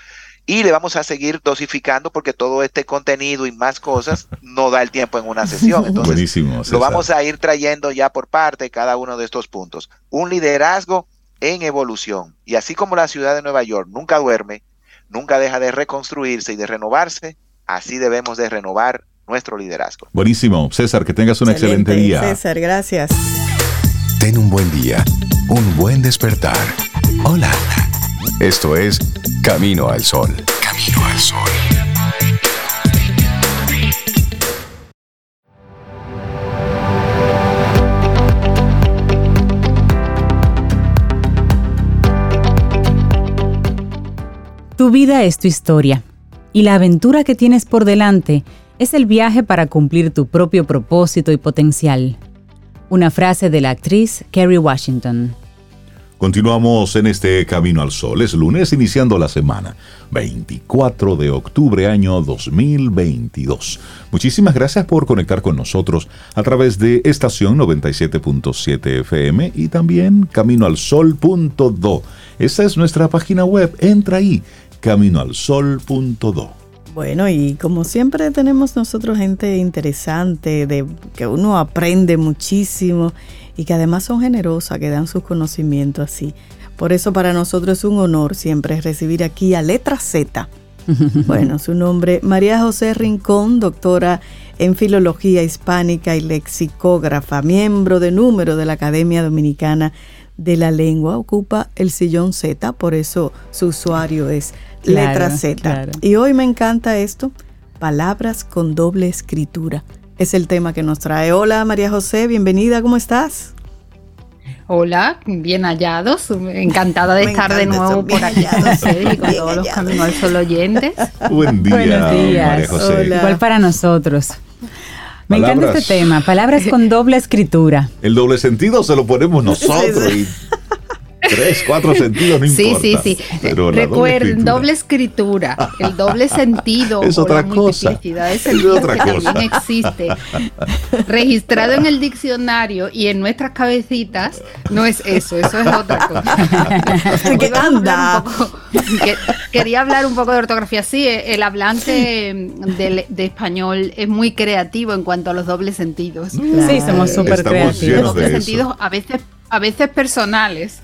y le vamos a seguir dosificando porque todo este contenido y más cosas no da el tiempo en una sesión. Entonces, Buenísimo, lo vamos a ir trayendo ya por parte cada uno de estos puntos. Un liderazgo en evolución. Y así como la ciudad de Nueva York nunca duerme, nunca deja de reconstruirse y de renovarse, así debemos de renovar nuestro liderazgo. Buenísimo. César, que tengas un excelente, excelente día. César, gracias. Ten un buen día, un buen despertar. Hola. Esto es Camino al Sol. Camino al Sol. Tu vida es tu historia y la aventura que tienes por delante es el viaje para cumplir tu propio propósito y potencial. Una frase de la actriz Kerry Washington. Continuamos en este Camino al Sol. Es lunes iniciando la semana, 24 de octubre año 2022. Muchísimas gracias por conectar con nosotros a través de estación 97.7 FM y también caminoalsol.do. Esa es nuestra página web. Entra ahí, caminoalsol.do. Bueno, y como siempre tenemos nosotros gente interesante, de que uno aprende muchísimo y que además son generosas, que dan sus conocimientos así. Por eso para nosotros es un honor siempre recibir aquí a Letra Z. Bueno, su nombre, María José Rincón, doctora en Filología Hispánica y lexicógrafa, miembro de número de la Academia Dominicana de la Lengua, ocupa el sillón Z, por eso su usuario es Letra Z. Y hoy me encanta esto, palabras con doble escritura es el tema que nos trae. Hola María José, bienvenida, ¿cómo estás? Hola, bien hallados. Encantada de estar de nuevo por aquí y con todos los Caminos al Sol oyentes. Buen día, Buenos días. María José. Igual para nosotros. Me encanta este tema, palabras con doble escritura. El doble sentido se lo ponemos nosotros y tres, cuatro sentidos, no sí, Sí, sí, sí. Recuerden, doble escritura. el doble sentido es otra cosa. Es, el otra que cosa. también existe. Registrado en el diccionario y en nuestras cabecitas, no es eso, eso es otra cosa. ¿Qué anda? quería hablar un poco de ortografía. Sí, el hablante de, de, español es muy creativo en cuanto a los dobles sentidos. Sí, somos súper creativos. Los dobles sentidos a veces a veces personales.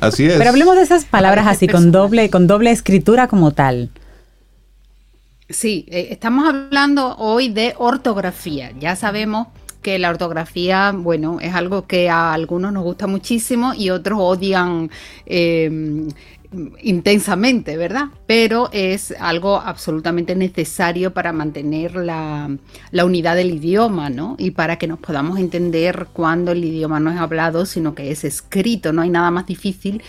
así es. Pero hablemos de esas palabras así, con doble, con doble escritura como tal. Sí, eh, estamos hablando hoy de ortografía. Ya sabemos que la ortografía, bueno, es algo que a algunos nos gusta muchísimo y otros odian eh, intensamente, ¿verdad? Pero es algo absolutamente necesario para mantener la, la, unidad del idioma, ¿no? Y para que nos podamos entender cuando el idioma no es hablado, sino que es escrito. No hay nada más difícil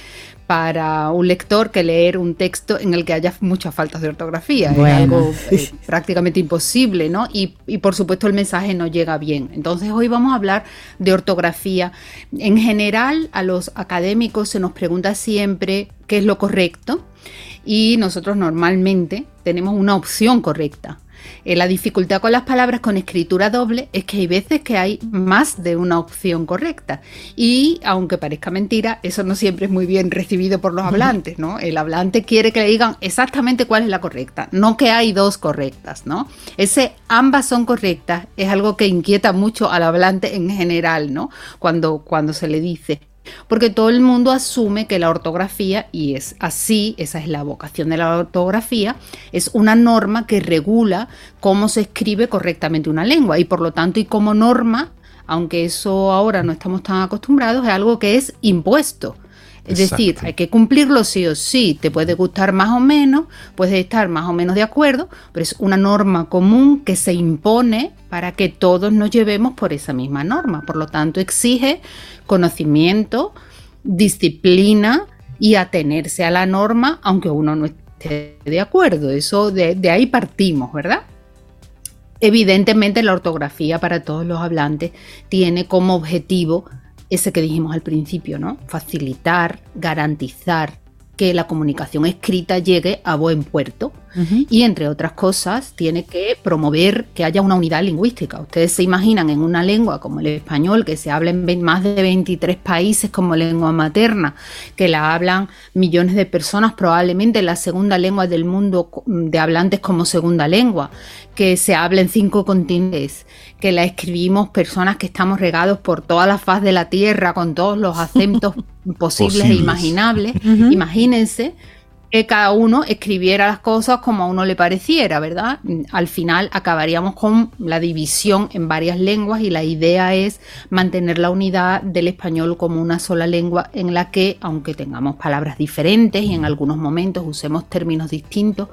para un lector que leer un texto en el que haya muchas faltas de ortografía. Es algo eh, prácticamente imposible, ¿no? Y, y, por supuesto el mensaje no llega bien. Entonces hoy vamos a hablar de ortografía. En general a los académicos se nos pregunta siempre qué es lo correcto y nosotros normalmente tenemos una opción correcta. Eh, la dificultad con las palabras con escritura doble es que hay veces que hay más de una opción correcta. Y aunque parezca mentira, eso no siempre es muy bien recibido por los hablantes, ¿no? El hablante quiere que le digan exactamente cuál es la correcta, no que hay dos correctas, ¿no? Ese ambas son correctas es algo que inquieta mucho al hablante en general, ¿no? Cuando, cuando se le dice Porque todo el mundo asume que la ortografía, y es así, esa es la vocación de la ortografía, es una norma que regula cómo se escribe correctamente una lengua y por lo tanto y como norma, aunque eso ahora no estamos tan acostumbrados, es algo que es impuesto. Es decir, hay que cumplirlo sí o sí. Te puede gustar más o menos, puedes estar más o menos de acuerdo, pero es una norma común que se impone para que todos nos llevemos por esa misma norma. Por lo tanto, exige conocimiento, disciplina y atenerse a la norma, aunque uno no esté de acuerdo. Eso de, de ahí partimos, ¿verdad? Evidentemente la ortografía para todos los hablantes tiene como objetivo ese que dijimos al principio, ¿no? Facilitar, garantizar que la comunicación escrita llegue a buen puerto y entre otras cosas tiene que promover que haya una unidad lingüística. Ustedes se imaginan en una lengua como el español que se habla en más de 23 países como lengua materna, que la hablan millones de personas, probablemente la segunda lengua del mundo de hablantes como segunda lengua, que se habla en cinco continentes, que la escribimos personas que estamos regados por toda la faz de la tierra con todos los acentos posibles, e imaginables. Imagínense que cada uno escribiera las cosas como a uno le pareciera, ¿verdad? Al final acabaríamos con la división en varias lenguas y la idea es mantener la unidad del español como una sola lengua en la que, aunque tengamos palabras diferentes y en algunos momentos usemos términos distintos,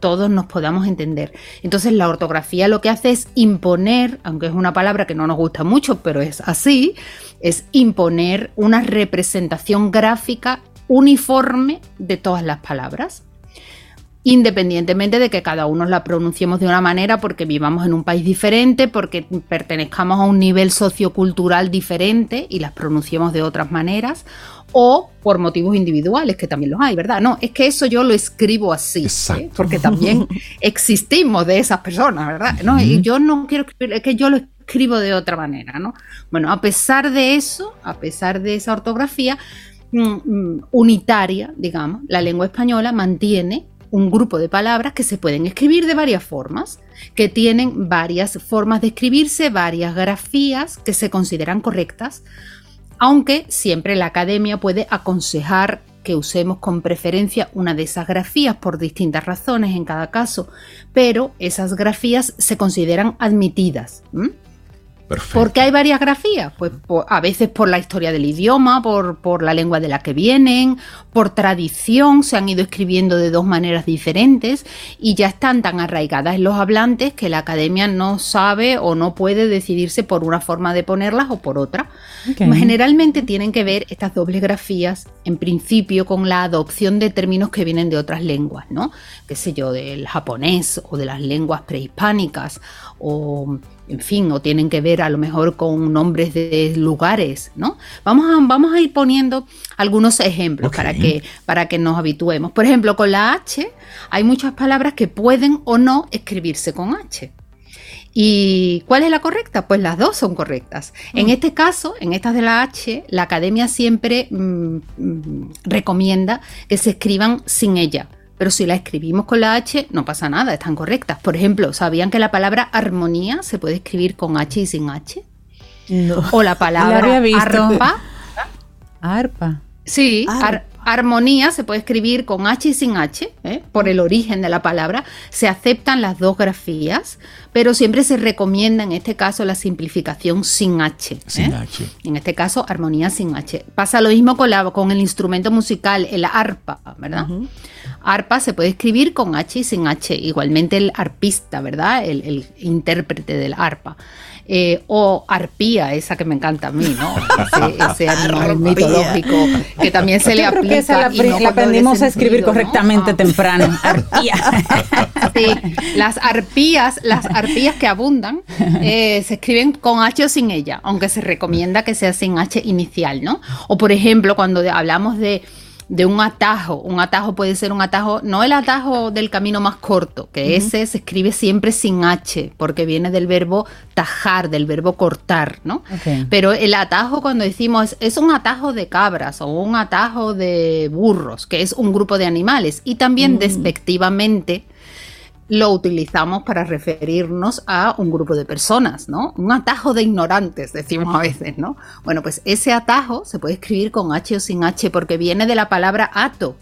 todos nos podamos entender. Entonces la ortografía lo que hace es imponer, aunque es una palabra que no nos gusta mucho, pero es así, es imponer una representación gráfica uniforme de todas las palabras independientemente de que cada uno la pronunciemos de una manera porque vivamos en un país diferente, porque pertenezcamos a un nivel sociocultural diferente y las pronunciemos de otras maneras, o por motivos individuales, que también los hay, ¿verdad? No, es que eso yo lo escribo así, ¿eh? porque también existimos de esas personas, ¿verdad? No, y yo no quiero escribir, es que yo lo escribo de otra manera, ¿no? Bueno, a pesar de eso, a pesar de esa ortografía mm, mm, unitaria, digamos, la lengua española mantiene un grupo de palabras que se pueden escribir de varias formas, que tienen varias formas de escribirse, varias grafías que se consideran correctas, aunque siempre la academia puede aconsejar que usemos con preferencia una de esas grafías por distintas razones en cada caso, pero esas grafías se consideran admitidas. ¿Por qué hay varias grafías? Pues a veces por la historia del idioma, por, por, la lengua de la que vienen, por tradición, se han ido escribiendo de dos maneras diferentes y ya están tan arraigadas en los hablantes que la academia no sabe o no puede decidirse por una forma de ponerlas o por otra. Generalmente tienen que ver estas dobles grafías, en principio, con la adopción de términos que vienen de otras lenguas, ¿no? Qué sé yo, del japonés o de las lenguas prehispánicas o en fin, o tienen que ver a lo mejor con nombres de lugares, ¿no? Vamos a, vamos a ir poniendo algunos ejemplos para, que, para que nos habituemos. Por ejemplo, con la H hay muchas palabras que pueden o no escribirse con H. ¿Y cuál es la correcta? Pues las dos son correctas. En mm. este caso, en estas de la H, la academia siempre mm, mm, recomienda que se escriban sin ella. Pero si la escribimos con la H, no pasa nada, están correctas. Por ejemplo, ¿sabían que la palabra armonía se puede escribir con H y sin H? No. O la palabra arpa. Arpa. Sí, armonía se puede escribir con H y sin H, ¿eh? por el origen de la palabra. Se aceptan las dos grafías, pero siempre se recomienda en este caso la simplificación sin H. ¿eh? Sin H. En este caso, armonía sin H. Pasa lo mismo con, la, con el instrumento musical, el arpa, ¿verdad? Arpa se puede escribir con H y sin H, igualmente el arpista, ¿verdad? El, intérprete del arpa. Eh, o arpía, esa que me encanta a mí, ¿no? Ese, animal mitológico que también se le aplica. esa la, aprendimos a escribir correctamente ah. temprano. Arpía. Sí, las arpías, las arpías que abundan, eh, se escriben con H o sin ella, aunque se recomienda que sea sin H inicial, ¿no? O por ejemplo, cuando hablamos de de un atajo. Un atajo puede ser un atajo, no el atajo del camino más corto, que ese se escribe siempre sin H, porque viene del verbo tajar, del verbo cortar, ¿no? Pero el atajo cuando decimos es, un atajo de cabras o un atajo de burros, que es un grupo de animales, y también mm. despectivamente lo utilizamos para referirnos a un grupo de personas, ¿no? Un atajo de ignorantes, decimos a veces, ¿no? Bueno, pues ese atajo se puede escribir con H o sin H porque viene de la palabra ato,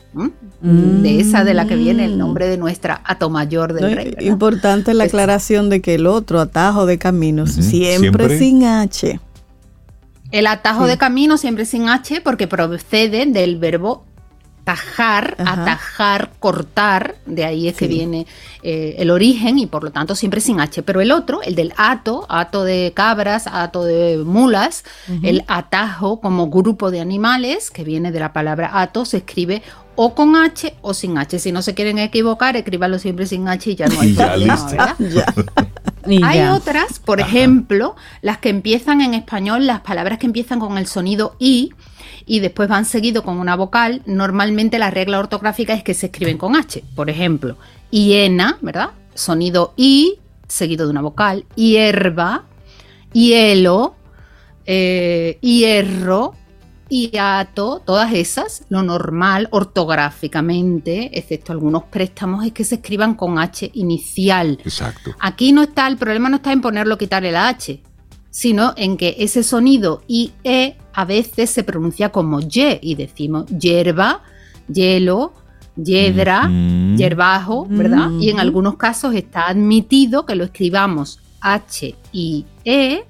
de esa de la que viene el nombre de nuestra ato mayor del rey. Importante la aclaración de que el otro atajo de caminos siempre, sin H. El atajo de camino siempre sin H porque procede del verbo tajar, atajar, cortar, de ahí es que viene eh, el origen y por lo tanto siempre sin H. Pero el otro, el del ato, ato de cabras, ato de mulas, el atajo como grupo de animales, que viene de la palabra ato, se escribe o con H o sin H. Si no se quieren equivocar, escríbanlo siempre sin H y ya no hay problema, Hay otras, por ejemplo, las que empiezan en español, las palabras que empiezan con el sonido I, y después van seguido con una vocal, normalmente la regla ortográfica es que se escriben con H. Por ejemplo, hiena, ¿verdad? Sonido I seguido de una vocal, hierba, hielo, eh, hierro, hiato, todas esas, lo normal ortográficamente, excepto algunos préstamos, es que se escriban con H inicial. Exacto. Aquí no está, el problema no está en ponerlo quitarle la H, sino en que ese sonido IE a veces se pronuncia como Y y decimos hierba, hielo, hiedra, hierbajo, ¿verdad? Y en algunos casos está admitido que lo escribamos H y E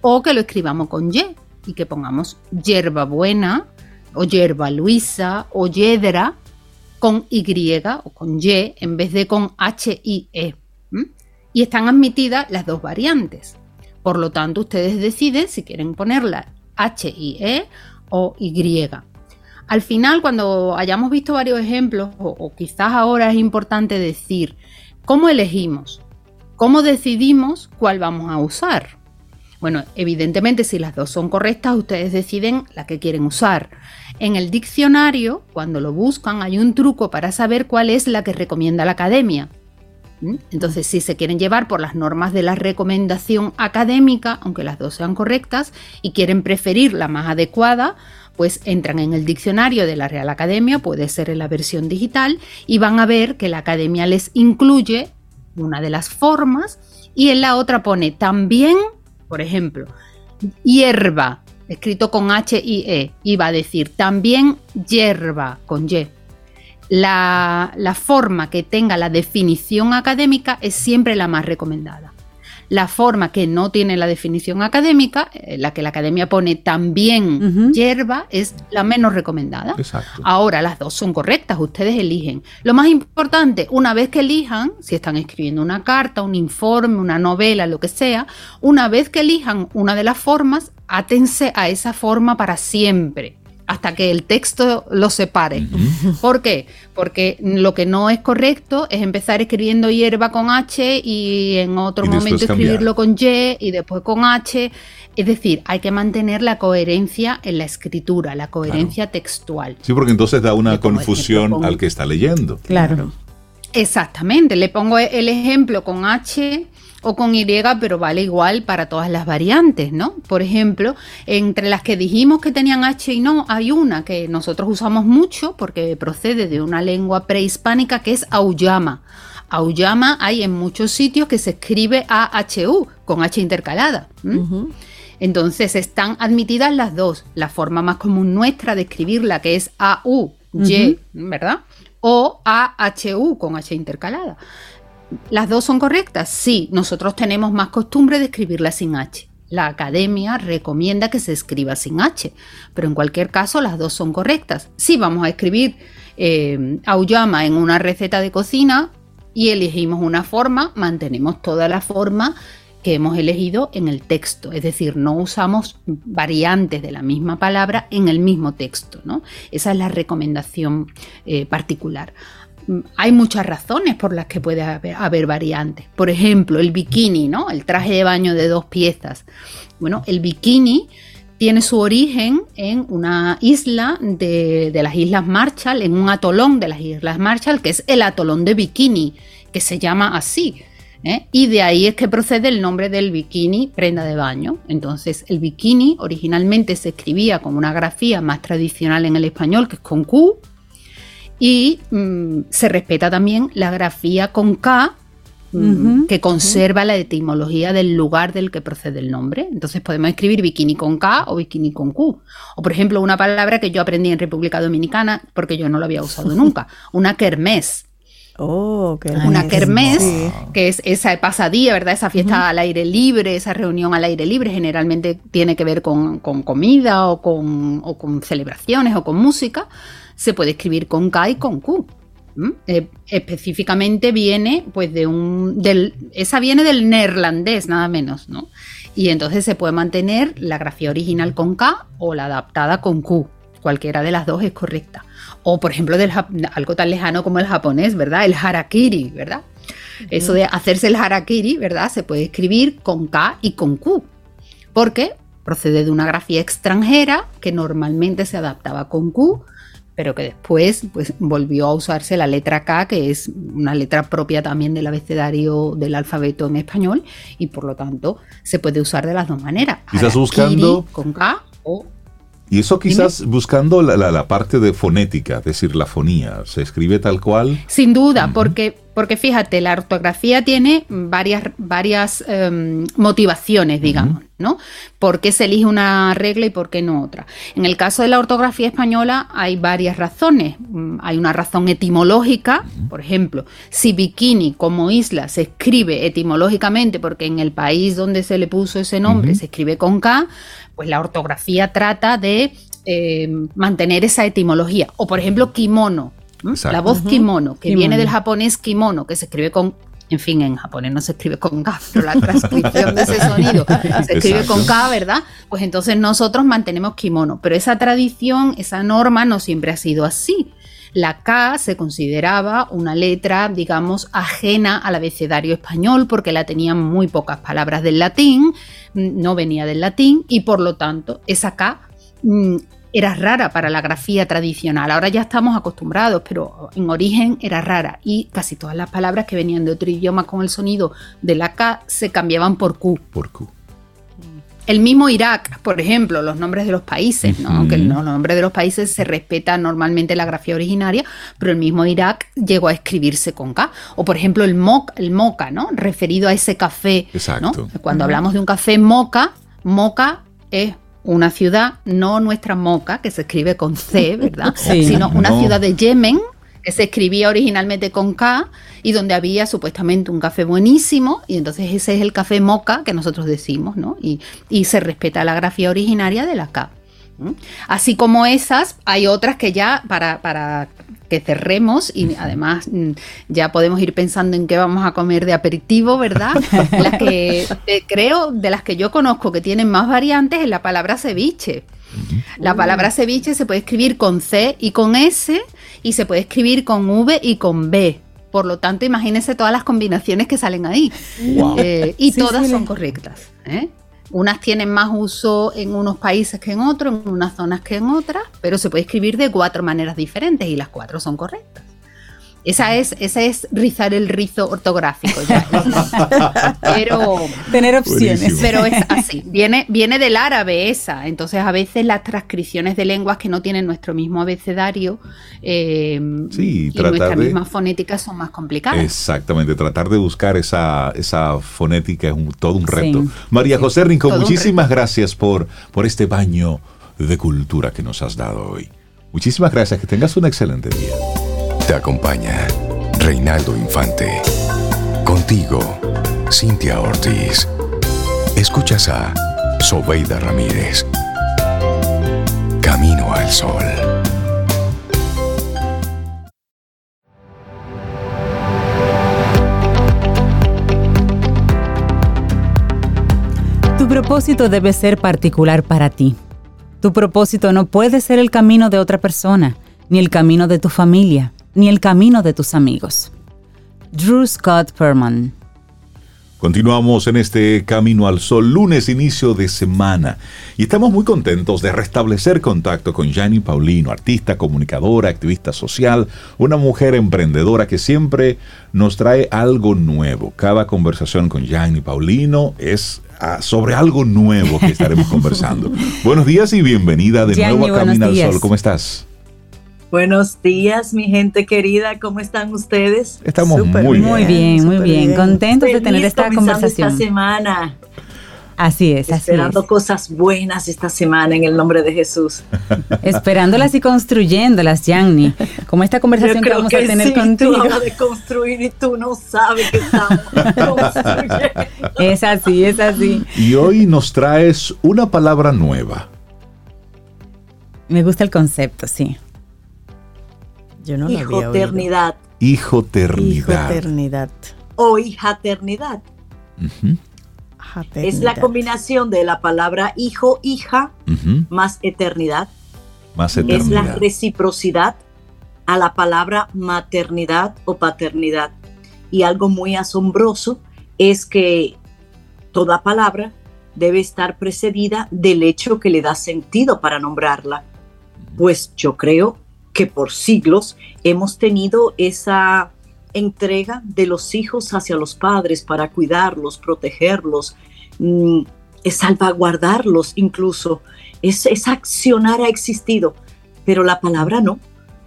o que lo escribamos con Y y que pongamos hierba buena o hierba luisa o hiedra con Y o con Y en vez de con H y E. Y están admitidas las dos variantes. Por lo tanto, ustedes deciden si quieren ponerla H-I-E o Y. Al final, cuando hayamos visto varios ejemplos, o, quizás ahora es importante decir, ¿cómo elegimos? ¿Cómo decidimos cuál vamos a usar? Bueno, evidentemente si las dos son correctas, ustedes deciden la que quieren usar. En el diccionario, cuando lo buscan, hay un truco para saber cuál es la que recomienda la academia. Entonces, si se quieren llevar por las normas de la recomendación académica, aunque las dos sean correctas, y quieren preferir la más adecuada, pues entran en el diccionario de la Real Academia, puede ser en la versión digital, y van a ver que la Academia les incluye una de las formas y en la otra pone también, por ejemplo, hierba, escrito con H y E, y va a decir también hierba con Y la, forma que tenga la definición académica es siempre la más recomendada. La forma que no tiene la definición académica, eh, la que la academia pone también hierba, es la menos recomendada. Ahora, las dos son correctas, ustedes eligen. Lo más importante, una vez que elijan, si están escribiendo una carta, un informe, una novela, lo que sea, una vez que elijan una de las formas, átense a esa forma para siempre hasta que el texto lo separe. ¿Por qué? Porque lo que no es correcto es empezar escribiendo hierba con H y en otro momento escribirlo con Y y después con H. Es decir, hay que mantener la coherencia en la escritura, la coherencia textual. Sí, porque entonces da una confusión al que está leyendo. Claro. Exactamente. Le pongo el ejemplo con H o con Y, pero vale igual para todas las variantes, ¿no? Por ejemplo, entre las que dijimos que tenían H y no, hay una que nosotros usamos mucho porque procede de una lengua prehispánica que es Auyama. Auyama hay en muchos sitios que se escribe A-H-U, con H intercalada. Entonces están admitidas las dos. La forma más común nuestra de escribirla, que es A-U, Y, ¿verdad? O A-H-U con H intercalada. ¿Las dos son correctas? Sí, nosotros tenemos más costumbre de escribirla sin H. La academia recomienda que se escriba sin H, pero en cualquier caso las dos son correctas. Si vamos a escribir eh, auyama en una receta de cocina y elegimos una forma, mantenemos toda la forma que hemos elegido en el texto, es decir, no usamos variantes de la misma palabra en el mismo texto, ¿no? Esa es la recomendación eh, particular hay muchas razones por las que puede haber, variantes. Por ejemplo, el bikini, ¿no? El traje de baño de dos piezas. Bueno, el bikini tiene su origen en una isla de, las Islas Marshall, en un atolón de las Islas Marshall, que es el atolón de Bikini, que se llama así. ¿eh? Y de ahí es que procede el nombre del bikini, prenda de baño. Entonces, el bikini originalmente se escribía con una grafía más tradicional en el español, que es con Q, y mm, se respeta también la grafía con K mm, que conserva la etimología del lugar del que procede el nombre. Entonces podemos escribir bikini con K o bikini con Q. O por ejemplo, una palabra que yo aprendí en República Dominicana porque yo no lo había usado nunca, una kermés. Oh, una kermés, que es esa pasadía, ¿verdad? Esa fiesta al aire libre, esa reunión al aire libre, generalmente tiene que ver con, comida o con, o con, celebraciones o con música. Se puede escribir con K y con Q. Eh, específicamente viene, pues, de un. Del, esa viene del neerlandés, nada menos, ¿no? Y entonces se puede mantener la grafía original con K o la adaptada con Q. Cualquiera de las dos es correcta. O, por ejemplo, del, algo tan lejano como el japonés, ¿verdad? El harakiri, ¿verdad? Eso de hacerse el harakiri, ¿verdad? Se puede escribir con K y con Q. Porque procede de una grafía extranjera que normalmente se adaptaba con Q, pero que después pues, volvió a usarse la letra K, que es una letra propia también del abecedario del alfabeto en español, y por lo tanto se puede usar de las dos maneras. Quizás buscando con K o y eso quizás buscando la, parte de fonética, es decir, la fonía, ¿se escribe tal cual? Sin duda, porque, porque fíjate, la ortografía tiene varias, varias em, motivaciones, digamos, ¿no? ¿Por qué se elige una regla y por qué no otra? En el caso de la ortografía española hay varias razones. Mm, hay una razón etimológica, por ejemplo, si bikini como isla se escribe etimológicamente porque en el país donde se le puso ese nombre se escribe con K, pues la ortografía trata de eh, mantener esa etimología. O por ejemplo, kimono. La voz kimono, que viene del japonés kimono, que se escribe con en fin, en japonés no se escribe con K, pero la transcripción de ese sonido se escribe con K, ¿verdad? Pues entonces nosotros mantenemos kimono, pero esa tradición, esa norma no siempre ha sido así. La K se consideraba una letra, digamos, ajena al abecedario español porque la tenían muy pocas palabras del latín, no venía del latín y por lo tanto esa K mm, era rara para la grafía tradicional. Ahora ya estamos acostumbrados, pero en origen era rara y casi todas las palabras que venían de otro idioma con el sonido de la K se cambiaban por Q. Por Q. El mismo Irak, por ejemplo, los nombres de los países, ¿no? Aunque los nombres de los países se respeta normalmente la grafía originaria, pero el mismo Irak llegó a escribirse con K. O por ejemplo el moca, el moca, ¿no? Referido a ese café. Exacto. Cuando hablamos de un café moca, moca es una ciudad, no nuestra moca, que se escribe con C, ¿verdad? Sino una ciudad de Yemen, que se escribía originalmente con K y donde había supuestamente un café buenísimo y entonces ese es el café moca que nosotros decimos, ¿no? Y, y se respeta la grafía originaria de la K. Así como esas, hay otras que ya para, para que cerremos y además mm, ya podemos ir pensando en qué vamos a comer de aperitivo, ¿verdad? las que eh, creo, de las que yo conozco que tienen más variantes es la palabra ceviche. La palabra ceviche se puede escribir con C y con S y se puede escribir con V y con B. Por lo tanto, imagínense todas las combinaciones que salen ahí. Eh, y todas son correctas. ¿eh? Unas tienen más uso en unos países que en otros, en unas zonas que en otras, pero se puede escribir de cuatro maneras diferentes y las cuatro son correctas. Esa es, esa es rizar el rizo ortográfico. pero, Tener opciones. Pero es así. Viene, viene del árabe esa. Entonces, a veces las transcripciones de lenguas que no tienen nuestro mismo abecedario eh, y nuestras mismas fonéticas son más complicadas. Exactamente. Tratar de buscar esa, esa fonética es todo un reto. María José Rincón, muchísimas gracias por, por este baño de cultura que nos has dado hoy. Muchísimas gracias. Que tengas un excelente día. Te acompaña Reinaldo Infante. Contigo, Cintia Ortiz. Escuchas a Sobeida Ramírez. Camino al Sol. Tu propósito debe ser particular para ti. Tu propósito no puede ser el camino de otra persona, ni el camino de tu familia ni el camino de tus amigos. Drew Scott Perman. Continuamos en este Camino al Sol, lunes inicio de semana, y estamos muy contentos de restablecer contacto con Jani Paulino, artista, comunicadora, activista social, una mujer emprendedora que siempre nos trae algo nuevo. Cada conversación con Jani Paulino es ah, sobre algo nuevo que estaremos conversando. Buenos días y bienvenida de nuevo a Camino al Sol. ¿Cómo estás? Buenos días, mi gente querida, ¿cómo están ustedes? Estamos muy, muy bien, muy bien, contentos de tener esta conversación. Esta semana. Así es, Esperando cosas buenas esta semana en el nombre de Jesús. Esperándolas y construyéndolas, Yanni. Como esta conversación que vamos a tener sí, contigo. Tú de construir y tú no sabes que estamos construyendo. Es así, es así. Y hoy nos traes una palabra nueva. Me gusta el concepto, sí. Yo no Hijoternidad. Hijoternidad. Hijoternidad. O hijaternidad. Es la combinación de la palabra hijo, hija, más eternidad. Más eternidad. Es la reciprocidad a la palabra maternidad o paternidad. Y algo muy asombroso es que toda palabra debe estar precedida del hecho que le da sentido para nombrarla. Pues yo creo que por siglos hemos tenido esa entrega de los hijos hacia los padres para cuidarlos, protegerlos, mm, salvaguardarlos incluso. Es, esa accionar ha existido, pero la palabra no.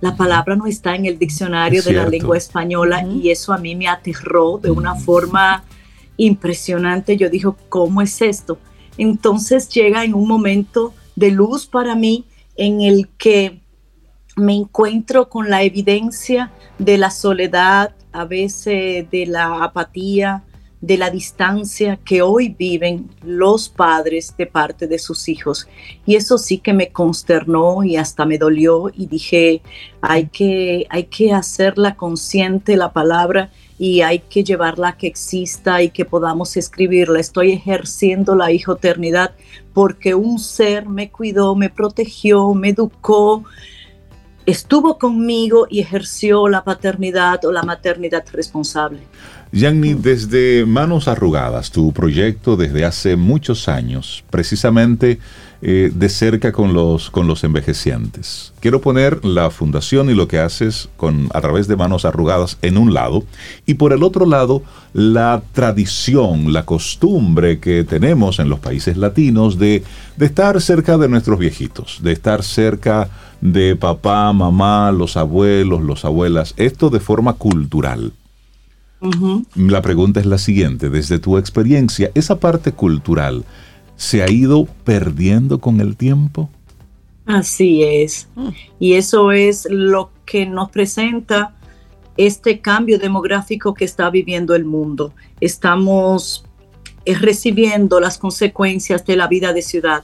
La palabra no está en el diccionario de la lengua española y eso a mí me aterró de una forma impresionante. Yo digo, ¿cómo es esto? Entonces llega en un momento de luz para mí en el que me encuentro con la evidencia de la soledad, a veces de la apatía, de la distancia que hoy viven los padres de parte de sus hijos. Y eso sí que me consternó y hasta me dolió y dije, hay que, hay que hacerla consciente la palabra y hay que llevarla a que exista y que podamos escribirla. Estoy ejerciendo la hijoternidad porque un ser me cuidó, me protegió, me educó, estuvo conmigo y ejerció la paternidad o la maternidad responsable. Yanni, desde Manos Arrugadas, tu proyecto desde hace muchos años, precisamente eh, de cerca con los, con los envejecientes. Quiero poner la fundación y lo que haces con, a través de Manos Arrugadas en un lado y por el otro lado la tradición, la costumbre que tenemos en los países latinos de, de estar cerca de nuestros viejitos, de estar cerca de papá, mamá, los abuelos, los abuelas, esto de forma cultural. La pregunta es la siguiente, desde tu experiencia, ¿esa parte cultural se ha ido perdiendo con el tiempo? Así es. Y eso es lo que nos presenta este cambio demográfico que está viviendo el mundo. Estamos eh, recibiendo las consecuencias de la vida de ciudad.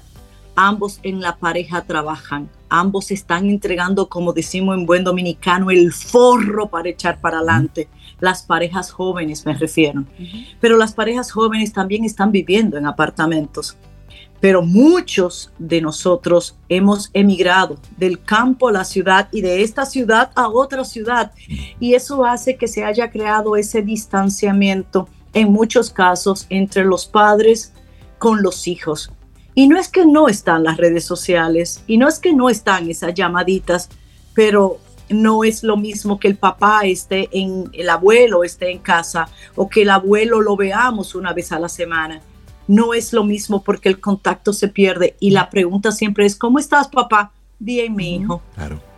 Ambos en la pareja trabajan ambos están entregando, como decimos en buen dominicano, el forro para echar para adelante. Las parejas jóvenes me refiero. Pero las parejas jóvenes también están viviendo en apartamentos. Pero muchos de nosotros hemos emigrado del campo a la ciudad y de esta ciudad a otra ciudad. Y eso hace que se haya creado ese distanciamiento en muchos casos entre los padres con los hijos y no es que no están las redes sociales y no es que no están esas llamaditas, pero no es lo mismo que el papá esté en, el abuelo esté en casa o que el abuelo lo veamos una vez a la semana. No es lo mismo porque el contacto se pierde y la pregunta siempre es, ¿cómo estás papá? Bien, mi hijo.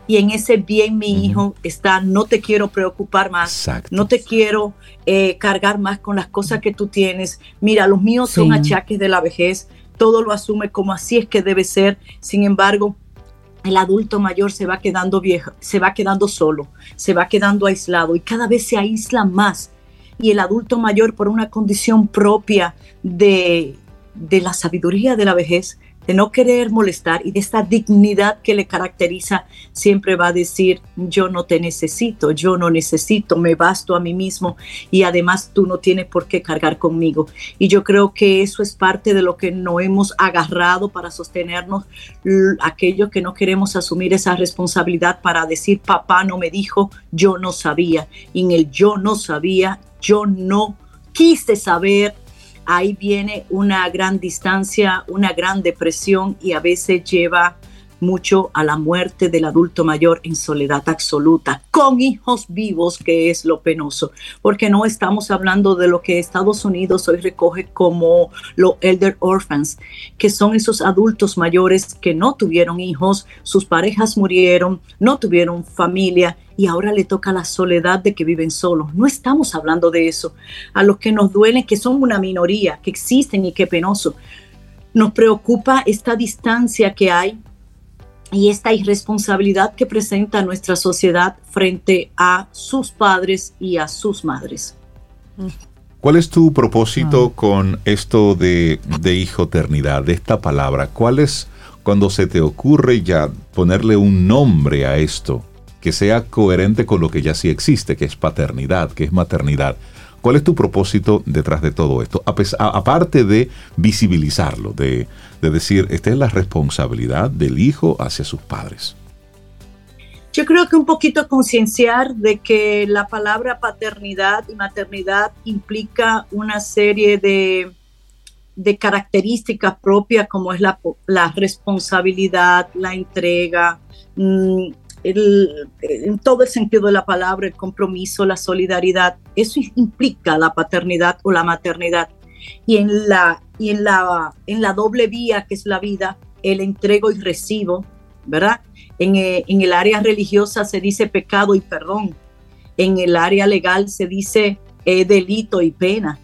Y en ese bien, mi hijo, está, no te quiero preocupar más, no te quiero eh, cargar más con las cosas que tú tienes. Mira, los míos son achaques de la vejez, todo lo asume como así es que debe ser. Sin embargo, el adulto mayor se va quedando viejo, se va quedando solo, se va quedando aislado y cada vez se aísla más. Y el adulto mayor, por una condición propia de, de la sabiduría de la vejez, de no querer molestar y de esta dignidad que le caracteriza, siempre va a decir, yo no te necesito, yo no necesito, me basto a mí mismo y además tú no tienes por qué cargar conmigo. Y yo creo que eso es parte de lo que no hemos agarrado para sostenernos, aquellos que no queremos asumir esa responsabilidad para decir, papá no me dijo, yo no sabía. Y en el yo no sabía, yo no quise saber, ahí viene una gran distancia, una gran depresión y a veces lleva mucho a la muerte del adulto mayor en soledad absoluta, con hijos vivos, que es lo penoso, porque no estamos hablando de lo que Estados Unidos hoy recoge como los elder orphans, que son esos adultos mayores que no tuvieron hijos, sus parejas murieron, no tuvieron familia y ahora le toca la soledad de que viven solos. No estamos hablando de eso. A los que nos duelen, que son una minoría, que existen y que penoso. Nos preocupa esta distancia que hay y esta irresponsabilidad que presenta nuestra sociedad frente a sus padres y a sus madres. ¿Cuál es tu propósito ah. con esto de, de hijoternidad, de esta palabra? ¿Cuál es cuando se te ocurre ya ponerle un nombre a esto que sea coherente con lo que ya sí existe, que es paternidad, que es maternidad? ¿Cuál es tu propósito detrás de todo esto? aparte de visibilizarlo, de, decir, esta es la responsabilidad del hijo hacia sus padres. Yo creo que un poquito concienciar de que la palabra paternidad y maternidad implica una serie de, características propias como es la, responsabilidad, la entrega, mm, en todo el sentido de la palabra, el compromiso, la solidaridad, eso implica la paternidad o la maternidad. Y en la, y en la, en la doble vía que es la vida, el entrego y recibo, ¿verdad? En, eh, en el área religiosa se dice pecado y perdón. En el área legal se dice eh, delito y pena.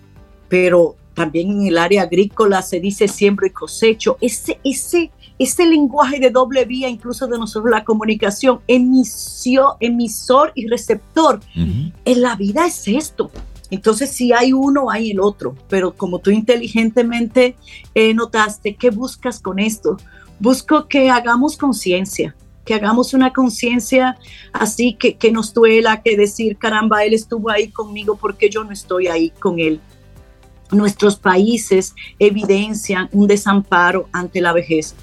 Pero también en el área agrícola se dice siembro y cosecho. Ese, ese, ese lenguaje de doble vía, incluso de nosotros la comunicación, emisor, emisor y receptor, en la vida es esto. Entonces, si hay uno, hay el otro. Pero como tú inteligentemente eh, notaste, ¿qué buscas con esto? Busco que hagamos conciencia, que hagamos una conciencia así que, que nos duela, que decir, caramba, él estuvo ahí conmigo porque yo no estoy ahí con él. Nuestros países evidencian un desamparo ante la vejez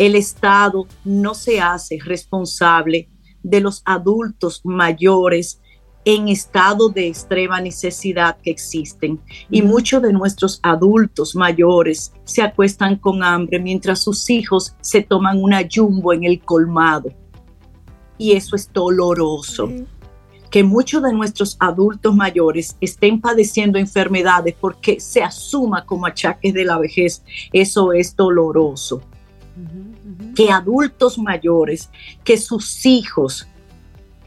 el Estado no se hace responsable de los adultos mayores en estado de extrema necesidad que existen. Y muchos de nuestros adultos mayores se acuestan con hambre mientras sus hijos se toman una jumbo en el colmado. Y eso es doloroso. Que muchos de nuestros adultos mayores estén padeciendo enfermedades porque se asuma como achaques de la vejez, eso es doloroso que adultos mayores, que sus hijos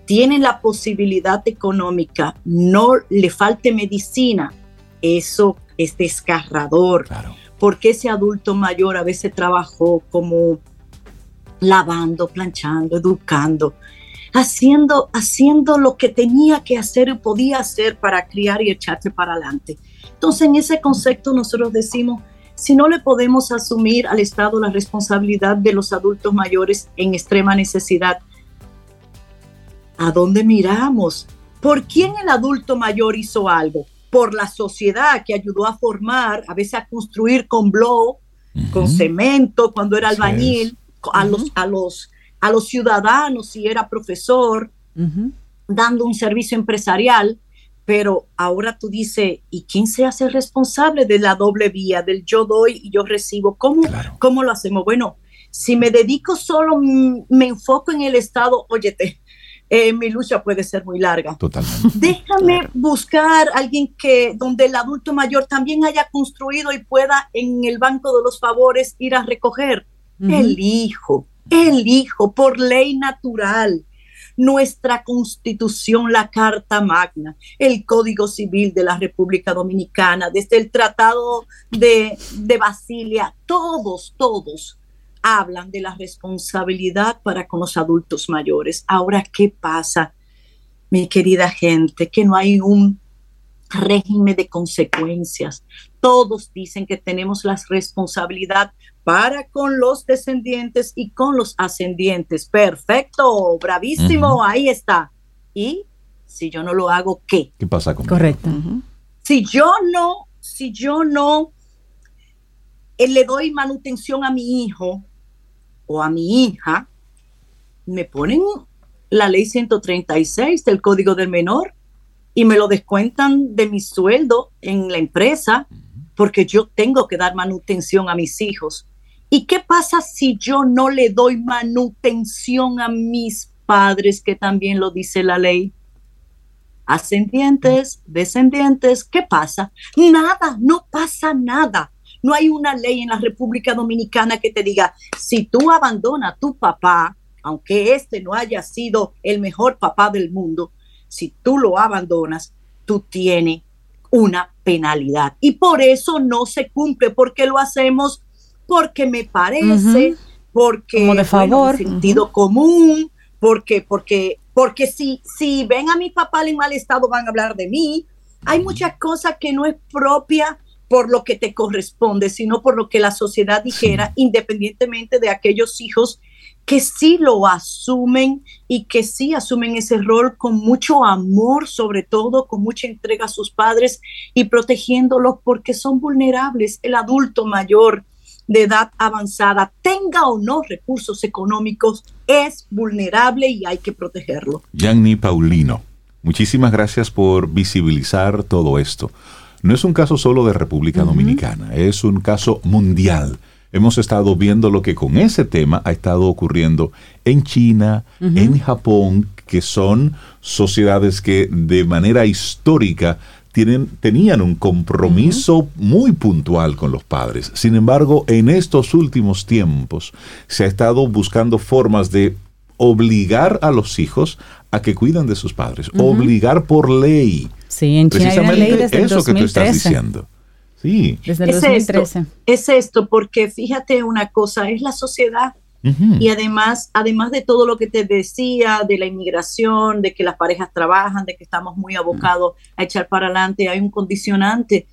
tienen la posibilidad económica, no le falte medicina, eso es desgarrador. Porque ese adulto mayor a veces trabajó como lavando, planchando, educando, haciendo, haciendo lo que tenía que hacer y podía hacer para criar y echarse para adelante. Entonces, en ese concepto nosotros decimos, si no le podemos asumir al Estado la responsabilidad de los adultos mayores en extrema necesidad, ¿a dónde miramos? ¿Por quién el adulto mayor hizo algo? Por la sociedad que ayudó a formar, a veces a construir con blow, con cemento, cuando era albañil, a, los, a, los, a los ciudadanos, si era profesor, dando un servicio empresarial pero ahora tú dices, ¿y quién se hace responsable de la doble vía, del yo doy y yo recibo? ¿Cómo, ¿cómo lo hacemos? Bueno, si me dedico solo, me enfoco en el Estado, óyete, eh, mi lucha puede ser muy larga. Totalmente. Déjame buscar alguien que donde el adulto mayor también haya construido y pueda en el banco de los favores ir a recoger. El hijo, el hijo, por ley natural nuestra constitución, la Carta Magna, el Código Civil de la República Dominicana, desde el Tratado de, de Basilia, todos, todos hablan de la responsabilidad para con los adultos mayores. Ahora, ¿qué pasa, mi querida gente? Que no hay un régimen de consecuencias. Todos dicen que tenemos la responsabilidad para con los descendientes y con los ascendientes. Perfecto, bravísimo, ahí está. Y si yo no lo hago, ¿qué? ¿Qué pasa con Correcto. Si yo no, si yo no eh, le doy manutención a mi hijo o a mi hija, me ponen la ley 136 del Código del Menor y me lo descuentan de mi sueldo en la empresa porque yo tengo que dar manutención a mis hijos ¿Y qué pasa si yo no le doy manutención a mis padres, que también lo dice la ley? Ascendientes, descendientes, ¿qué pasa? Nada, no pasa nada. No hay una ley en la República Dominicana que te diga, si tú abandonas a tu papá, aunque este no haya sido el mejor papá del mundo, si tú lo abandonas, tú tienes una penalidad. Y por eso no se cumple, porque lo hacemos porque me parece, porque de favor, sentido común, porque, porque, porque si, si ven a mi papá en mal estado van a hablar de mí. Hay muchas cosas que no es propia por lo que te corresponde, sino por lo que la sociedad dijera, independientemente de aquellos hijos que sí lo asumen y que sí asumen ese rol con mucho amor, sobre todo con mucha entrega a sus padres y protegiéndolos porque son vulnerables. El adulto mayor de edad avanzada, tenga o no recursos económicos, es vulnerable y hay que protegerlo. Yanni Paulino, muchísimas gracias por visibilizar todo esto. No es un caso solo de República Dominicana, es un caso mundial. Hemos estado viendo lo que con ese tema ha estado ocurriendo en China, en Japón, que son sociedades que de manera histórica tenían un compromiso muy puntual con los padres. Sin embargo, en estos últimos tiempos se ha estado buscando formas de obligar a los hijos a que cuiden de sus padres, obligar por ley. Sí, en China hay ley desde eso que tú estás diciendo. Sí. Desde el es 2013. Esto, es esto, porque fíjate una cosa, es la sociedad y además, además de todo lo que te decía de la inmigración, de que las parejas trabajan, de que estamos muy abocados a echar para adelante, hay un condicionante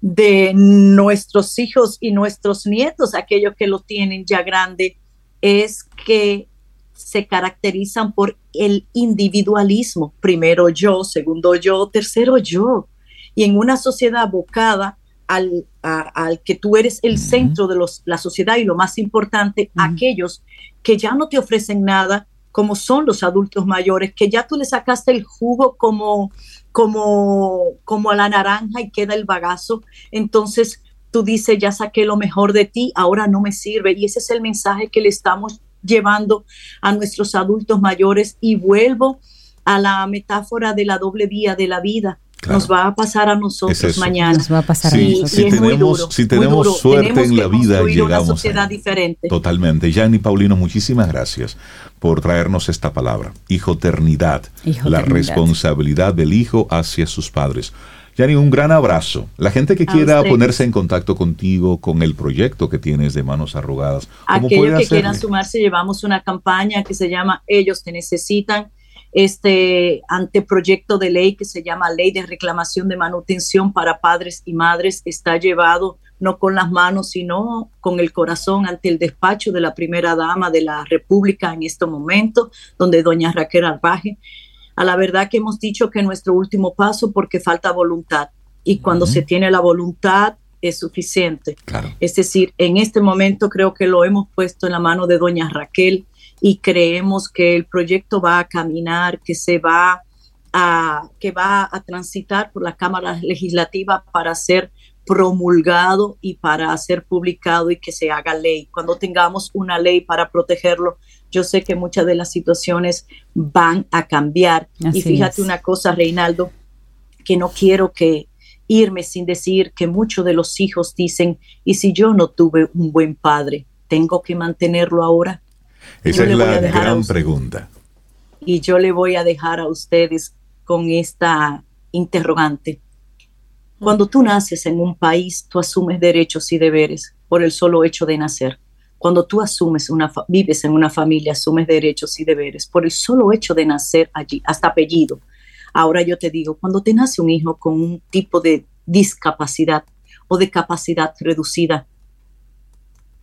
de nuestros hijos y nuestros nietos, aquellos que lo tienen ya grande, es que se caracterizan por el individualismo. Primero yo, segundo yo, tercero yo. Y en una sociedad abocada al, al que tú eres el centro de los, la sociedad y lo más importante, aquellos que ya no te ofrecen nada, como son los adultos mayores, que ya tú le sacaste el jugo como, como, como a la naranja y queda el bagazo. Entonces tú dices, ya saqué lo mejor de ti, ahora no me sirve. Y ese es el mensaje que le estamos llevando a nuestros adultos mayores. Y vuelvo a la metáfora de la doble vía de la vida. Nos va a pasar a nosotros mañana. Nos va a pasar si tenemos, si tenemos suerte en la vida, llegamos. sociedad diferente. Totalmente. Yanni Paulino, muchísimas gracias por traernos esta palabra. Hijoternidad. la responsabilidad del hijo hacia sus padres. Yanni, un gran abrazo. La gente que quiera ponerse en contacto contigo, con el proyecto que tienes de Manos Arrugadas. Aquellos que quieran sumarse, llevamos una campaña que se llama Ellos te necesitan este anteproyecto de ley que se llama Ley de Reclamación de Manutención para Padres y Madres está llevado no con las manos, sino con el corazón ante el despacho de la primera dama de la República en este momento, donde doña Raquel Arbaje. A la verdad que hemos dicho que nuestro último paso porque falta voluntad y cuando se tiene la voluntad es suficiente. Es decir, en este momento creo que lo hemos puesto en la mano de doña Raquel y creemos que el proyecto va a caminar, que se va a, que va a transitar por la Cámara Legislativa para ser promulgado y para ser publicado y que se haga ley. Cuando tengamos una ley para protegerlo, yo sé que muchas de las situaciones van a cambiar. y fíjate una cosa, Reinaldo, que no quiero que irme sin decir que muchos de los hijos dicen, y si yo no tuve un buen padre, ¿tengo que mantenerlo ahora? Esa es la gran pregunta. Y yo le voy a dejar a ustedes con esta interrogante. Cuando tú naces en un país, tú asumes derechos y deberes por el solo hecho de nacer. Cuando tú asumes una vives en una familia, asumes derechos y deberes por el solo hecho de nacer allí, hasta apellido. Ahora yo te digo, cuando te nace un hijo con un tipo de discapacidad o de capacidad reducida,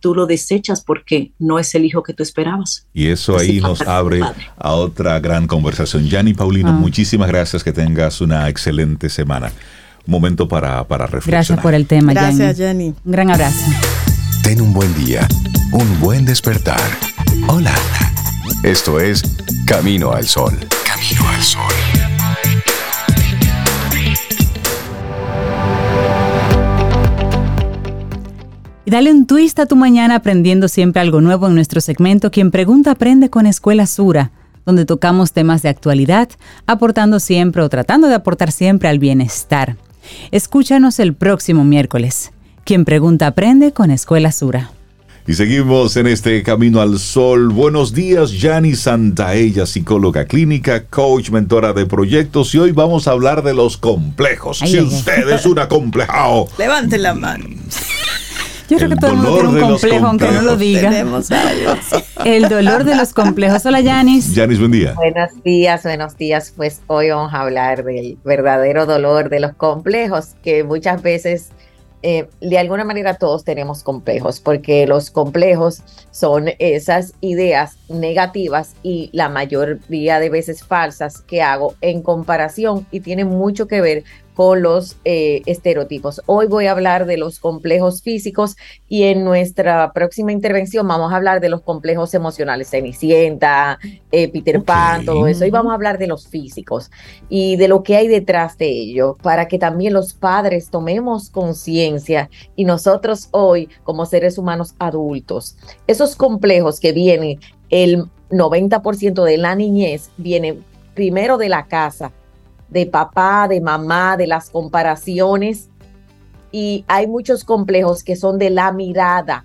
tú lo desechas porque no es el hijo que tú esperabas. Y eso ahí nos abre a otra gran conversación. Yanni Paulino, ah. muchísimas gracias, que tengas una excelente semana. Momento para, para reflexionar. Gracias por el tema, Gracias, Jenny. Un gran abrazo. Ten un buen día, un buen despertar. Hola. Esto es Camino al Sol. Camino al Sol. Y dale un twist a tu mañana aprendiendo siempre algo nuevo en nuestro segmento Quien Pregunta Aprende con Escuela Sura, donde tocamos temas de actualidad, aportando siempre o tratando de aportar siempre al bienestar. Escúchanos el próximo miércoles. Quien Pregunta Aprende con Escuela Sura. Y seguimos en este camino al sol. Buenos días, Yani Santaella, psicóloga clínica, coach, mentora de proyectos. Y hoy vamos a hablar de los complejos. si usted es un acomplejado, levante la mano. Yo creo que todo el mundo tiene un complejo, aunque no lo diga. El dolor de los complejos. Hola, Yanis. Yanis, buen día. Buenos días, buenos días. Pues hoy vamos a hablar del verdadero dolor de los complejos, que muchas veces eh, de alguna manera todos tenemos complejos, porque los complejos son esas ideas negativas y la mayoría de veces falsas que hago en comparación y tiene mucho que ver con los eh, estereotipos. Hoy voy a hablar de los complejos físicos y en nuestra próxima intervención vamos a hablar de los complejos emocionales, Cenicienta, eh, Peter Pan, todo eso. Y vamos a hablar de los físicos y de lo que hay detrás de ello para que también los padres tomemos conciencia y nosotros hoy como seres humanos adultos, esos complejos que vienen, el 90% de la niñez viene primero de la casa, de papá, de mamá, de las comparaciones. Y hay muchos complejos que son de la mirada.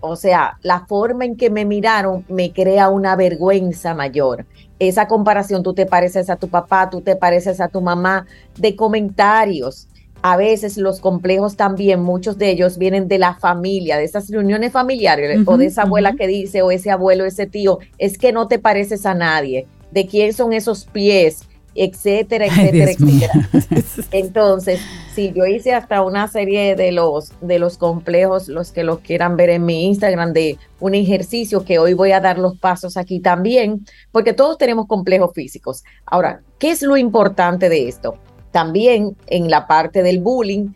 O sea, la forma en que me miraron me crea una vergüenza mayor. Esa comparación, tú te pareces a tu papá, tú te pareces a tu mamá, de comentarios. A veces los complejos también, muchos de ellos vienen de la familia, de esas reuniones familiares, o de esa abuela que dice, o ese abuelo, ese tío, es que no te pareces a nadie de quién son esos pies, etcétera, etcétera, etcétera. Entonces, si yo hice hasta una serie de los, de los complejos, los que los quieran ver en mi Instagram, de un ejercicio que hoy voy a dar los pasos aquí también, porque todos tenemos complejos físicos. Ahora, ¿qué es lo importante de esto? También en la parte del bullying,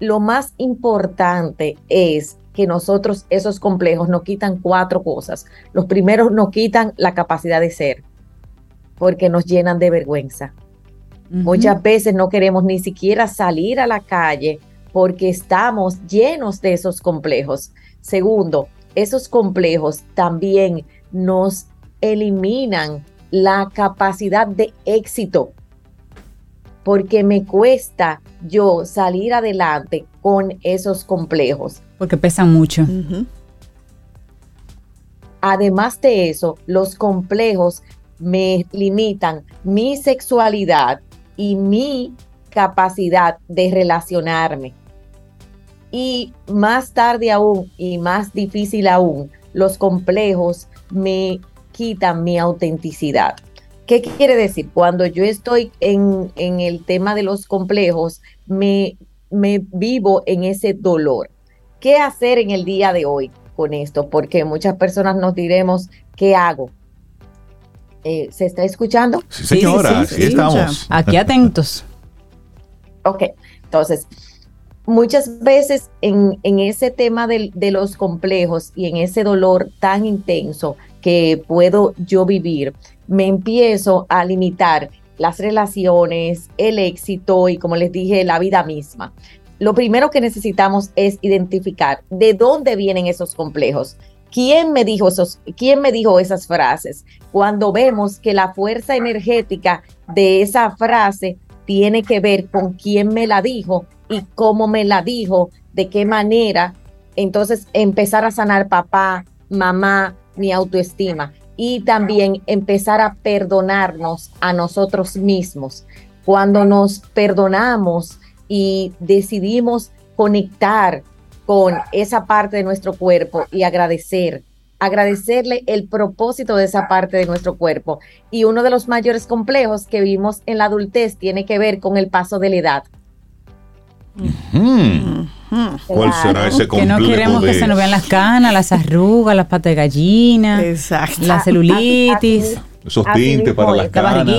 lo más importante es que nosotros esos complejos nos quitan cuatro cosas. Los primeros nos quitan la capacidad de ser porque nos llenan de vergüenza. Muchas veces no queremos ni siquiera salir a la calle porque estamos llenos de esos complejos. Segundo, esos complejos también nos eliminan la capacidad de éxito porque me cuesta yo salir adelante con esos complejos. Porque pesan mucho. Además de eso, los complejos me limitan mi sexualidad y mi capacidad de relacionarme. Y más tarde aún y más difícil aún, los complejos me quitan mi autenticidad. ¿Qué quiere decir? Cuando yo estoy en, en el tema de los complejos, me, me vivo en ese dolor. ¿Qué hacer en el día de hoy con esto? Porque muchas personas nos diremos, ¿qué hago? Eh, ¿Se está escuchando? Sí, señora, sí, estamos. Aquí atentos. ok, entonces, muchas veces en, ese tema de, de, los complejos y en ese dolor tan intenso que puedo yo vivir, me empiezo a limitar las relaciones, el éxito y como les dije, la vida misma. Lo primero que necesitamos es identificar de dónde vienen esos complejos. ¿Quién me dijo esos, quién me dijo esas frases? Cuando vemos que la fuerza energética de esa frase tiene que ver con quién me la dijo y cómo me la dijo, de qué manera, entonces empezar a sanar papá, mamá, mi autoestima y también empezar a perdonarnos a nosotros mismos. Cuando nos perdonamos y decidimos conectar con esa parte de nuestro cuerpo y agradecer, agradecerle el propósito de esa parte de nuestro cuerpo. Y uno de los mayores complejos que vimos en la adultez tiene que ver con el paso de la edad. ¿Cuál será ese complejo? Que no queremos que se nos vean las canas, las arrugas, las patas de gallina, la celulitis. Esos tintes para las canas.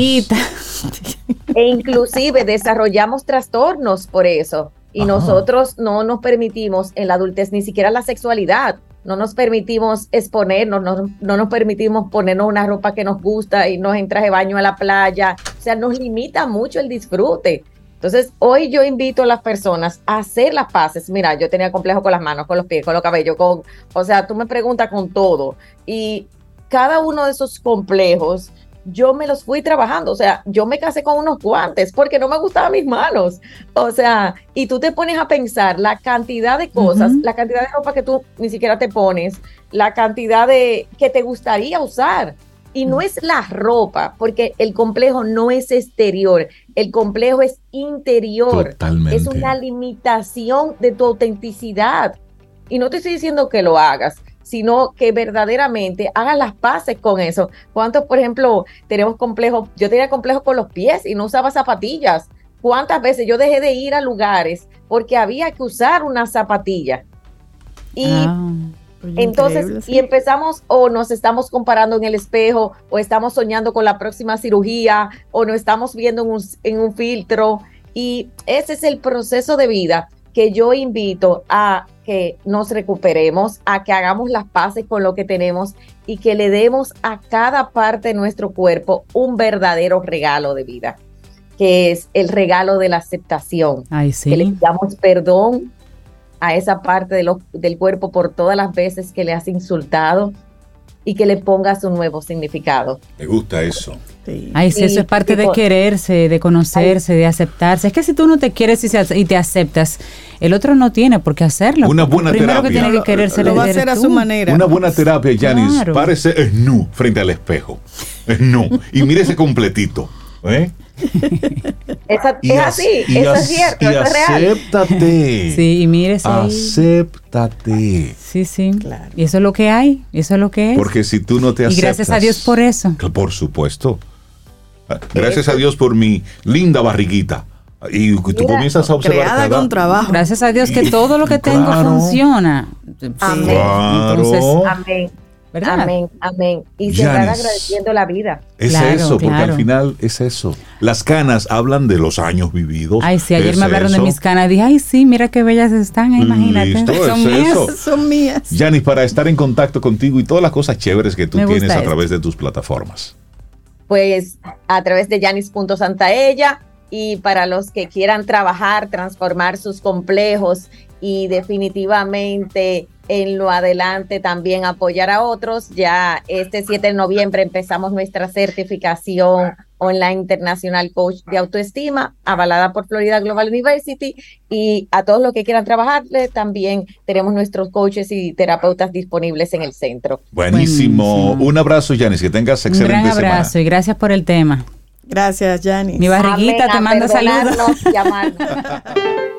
E inclusive desarrollamos trastornos por eso. Y nosotros no nos permitimos en la adultez ni siquiera la sexualidad. No nos permitimos exponernos, no, no nos permitimos ponernos una ropa que nos gusta y nos en traje de baño a la playa. O sea, nos limita mucho el disfrute. Entonces, hoy yo invito a las personas a hacer las paces. Mira, yo tenía complejo con las manos, con los pies, con los cabellos, con, o sea, tú me preguntas con todo. Y cada uno de esos complejos, yo me los fui trabajando. O sea, yo me casé con unos guantes porque no me gustaban mis manos. O sea, y tú te pones a pensar la cantidad de cosas, la cantidad de ropa que tú ni siquiera te pones, la cantidad de que te gustaría usar. Y no es la ropa, porque el complejo no es exterior, el complejo es interior. Totalmente. Es una limitación de tu autenticidad. Y no te estoy diciendo que lo hagas, sino que verdaderamente hagas las paces con eso. ¿Cuántos, por ejemplo, tenemos complejos? Yo tenía complejos con los pies y no usaba zapatillas. ¿Cuántas veces yo dejé de ir a lugares porque había que usar una zapatilla? Y ah. Entonces, y empezamos o nos estamos comparando en el espejo o estamos soñando con la próxima cirugía o nos estamos viendo en un, en un filtro. Y ese es el proceso de vida que yo invito a que nos recuperemos, a que hagamos las paces con lo que tenemos y que le demos a cada parte de nuestro cuerpo un verdadero regalo de vida, que es el regalo de la aceptación. Que le damos perdón a esa parte de del cuerpo por todas las veces que le has insultado y que le pongas un nuevo significado. Me gusta eso. Ay, sí, eso es parte de quererse, de conocerse, de aceptarse. Es que si tú no te quieres y, te aceptas, el otro no tiene por qué hacerlo. Una buena Primero terapia. que tiene que quererse lo, va a hacer a su manera. Una buena terapia, Janis, parece es nu frente al espejo. Es nu. Y mírese completito. ¿eh? es así, eso es cierto, eso es real. Acéptate. Sí, y mire Acéptate. Sí, sí. Claro. Y eso es lo que hay, eso es lo que es. Porque si tú no te aceptas. Y gracias a Dios por eso. Por supuesto. Gracias a Dios por mi linda barriguita. Y tú comienzas a observar. con trabajo. Gracias a Dios que todo lo que tengo funciona. Amén. Entonces, amén. Amén, amén. Y se van agradeciendo la vida. Es eso, porque al final es eso. Las canas hablan de los años vividos. Ay, sí, ayer me hablaron de mis canas. Dije, ay, sí, mira qué bellas están, imagínate. son mías. Son mías. Yanis, para estar en contacto contigo y todas las cosas chéveres que tú tienes a través de tus plataformas. Pues a través de Yanis.santaella y para los que quieran trabajar, transformar sus complejos y definitivamente en lo adelante también apoyar a otros. Ya este 7 de noviembre empezamos nuestra certificación online internacional coach de autoestima, avalada por Florida Global University. Y a todos los que quieran trabajarle, también tenemos nuestros coaches y terapeutas disponibles en el centro. Buenísimo. Un abrazo, Yanis, que tengas excelente Un gran abrazo y gracias por el tema. Gracias, Yanis. Mi barriguita te manda saludos.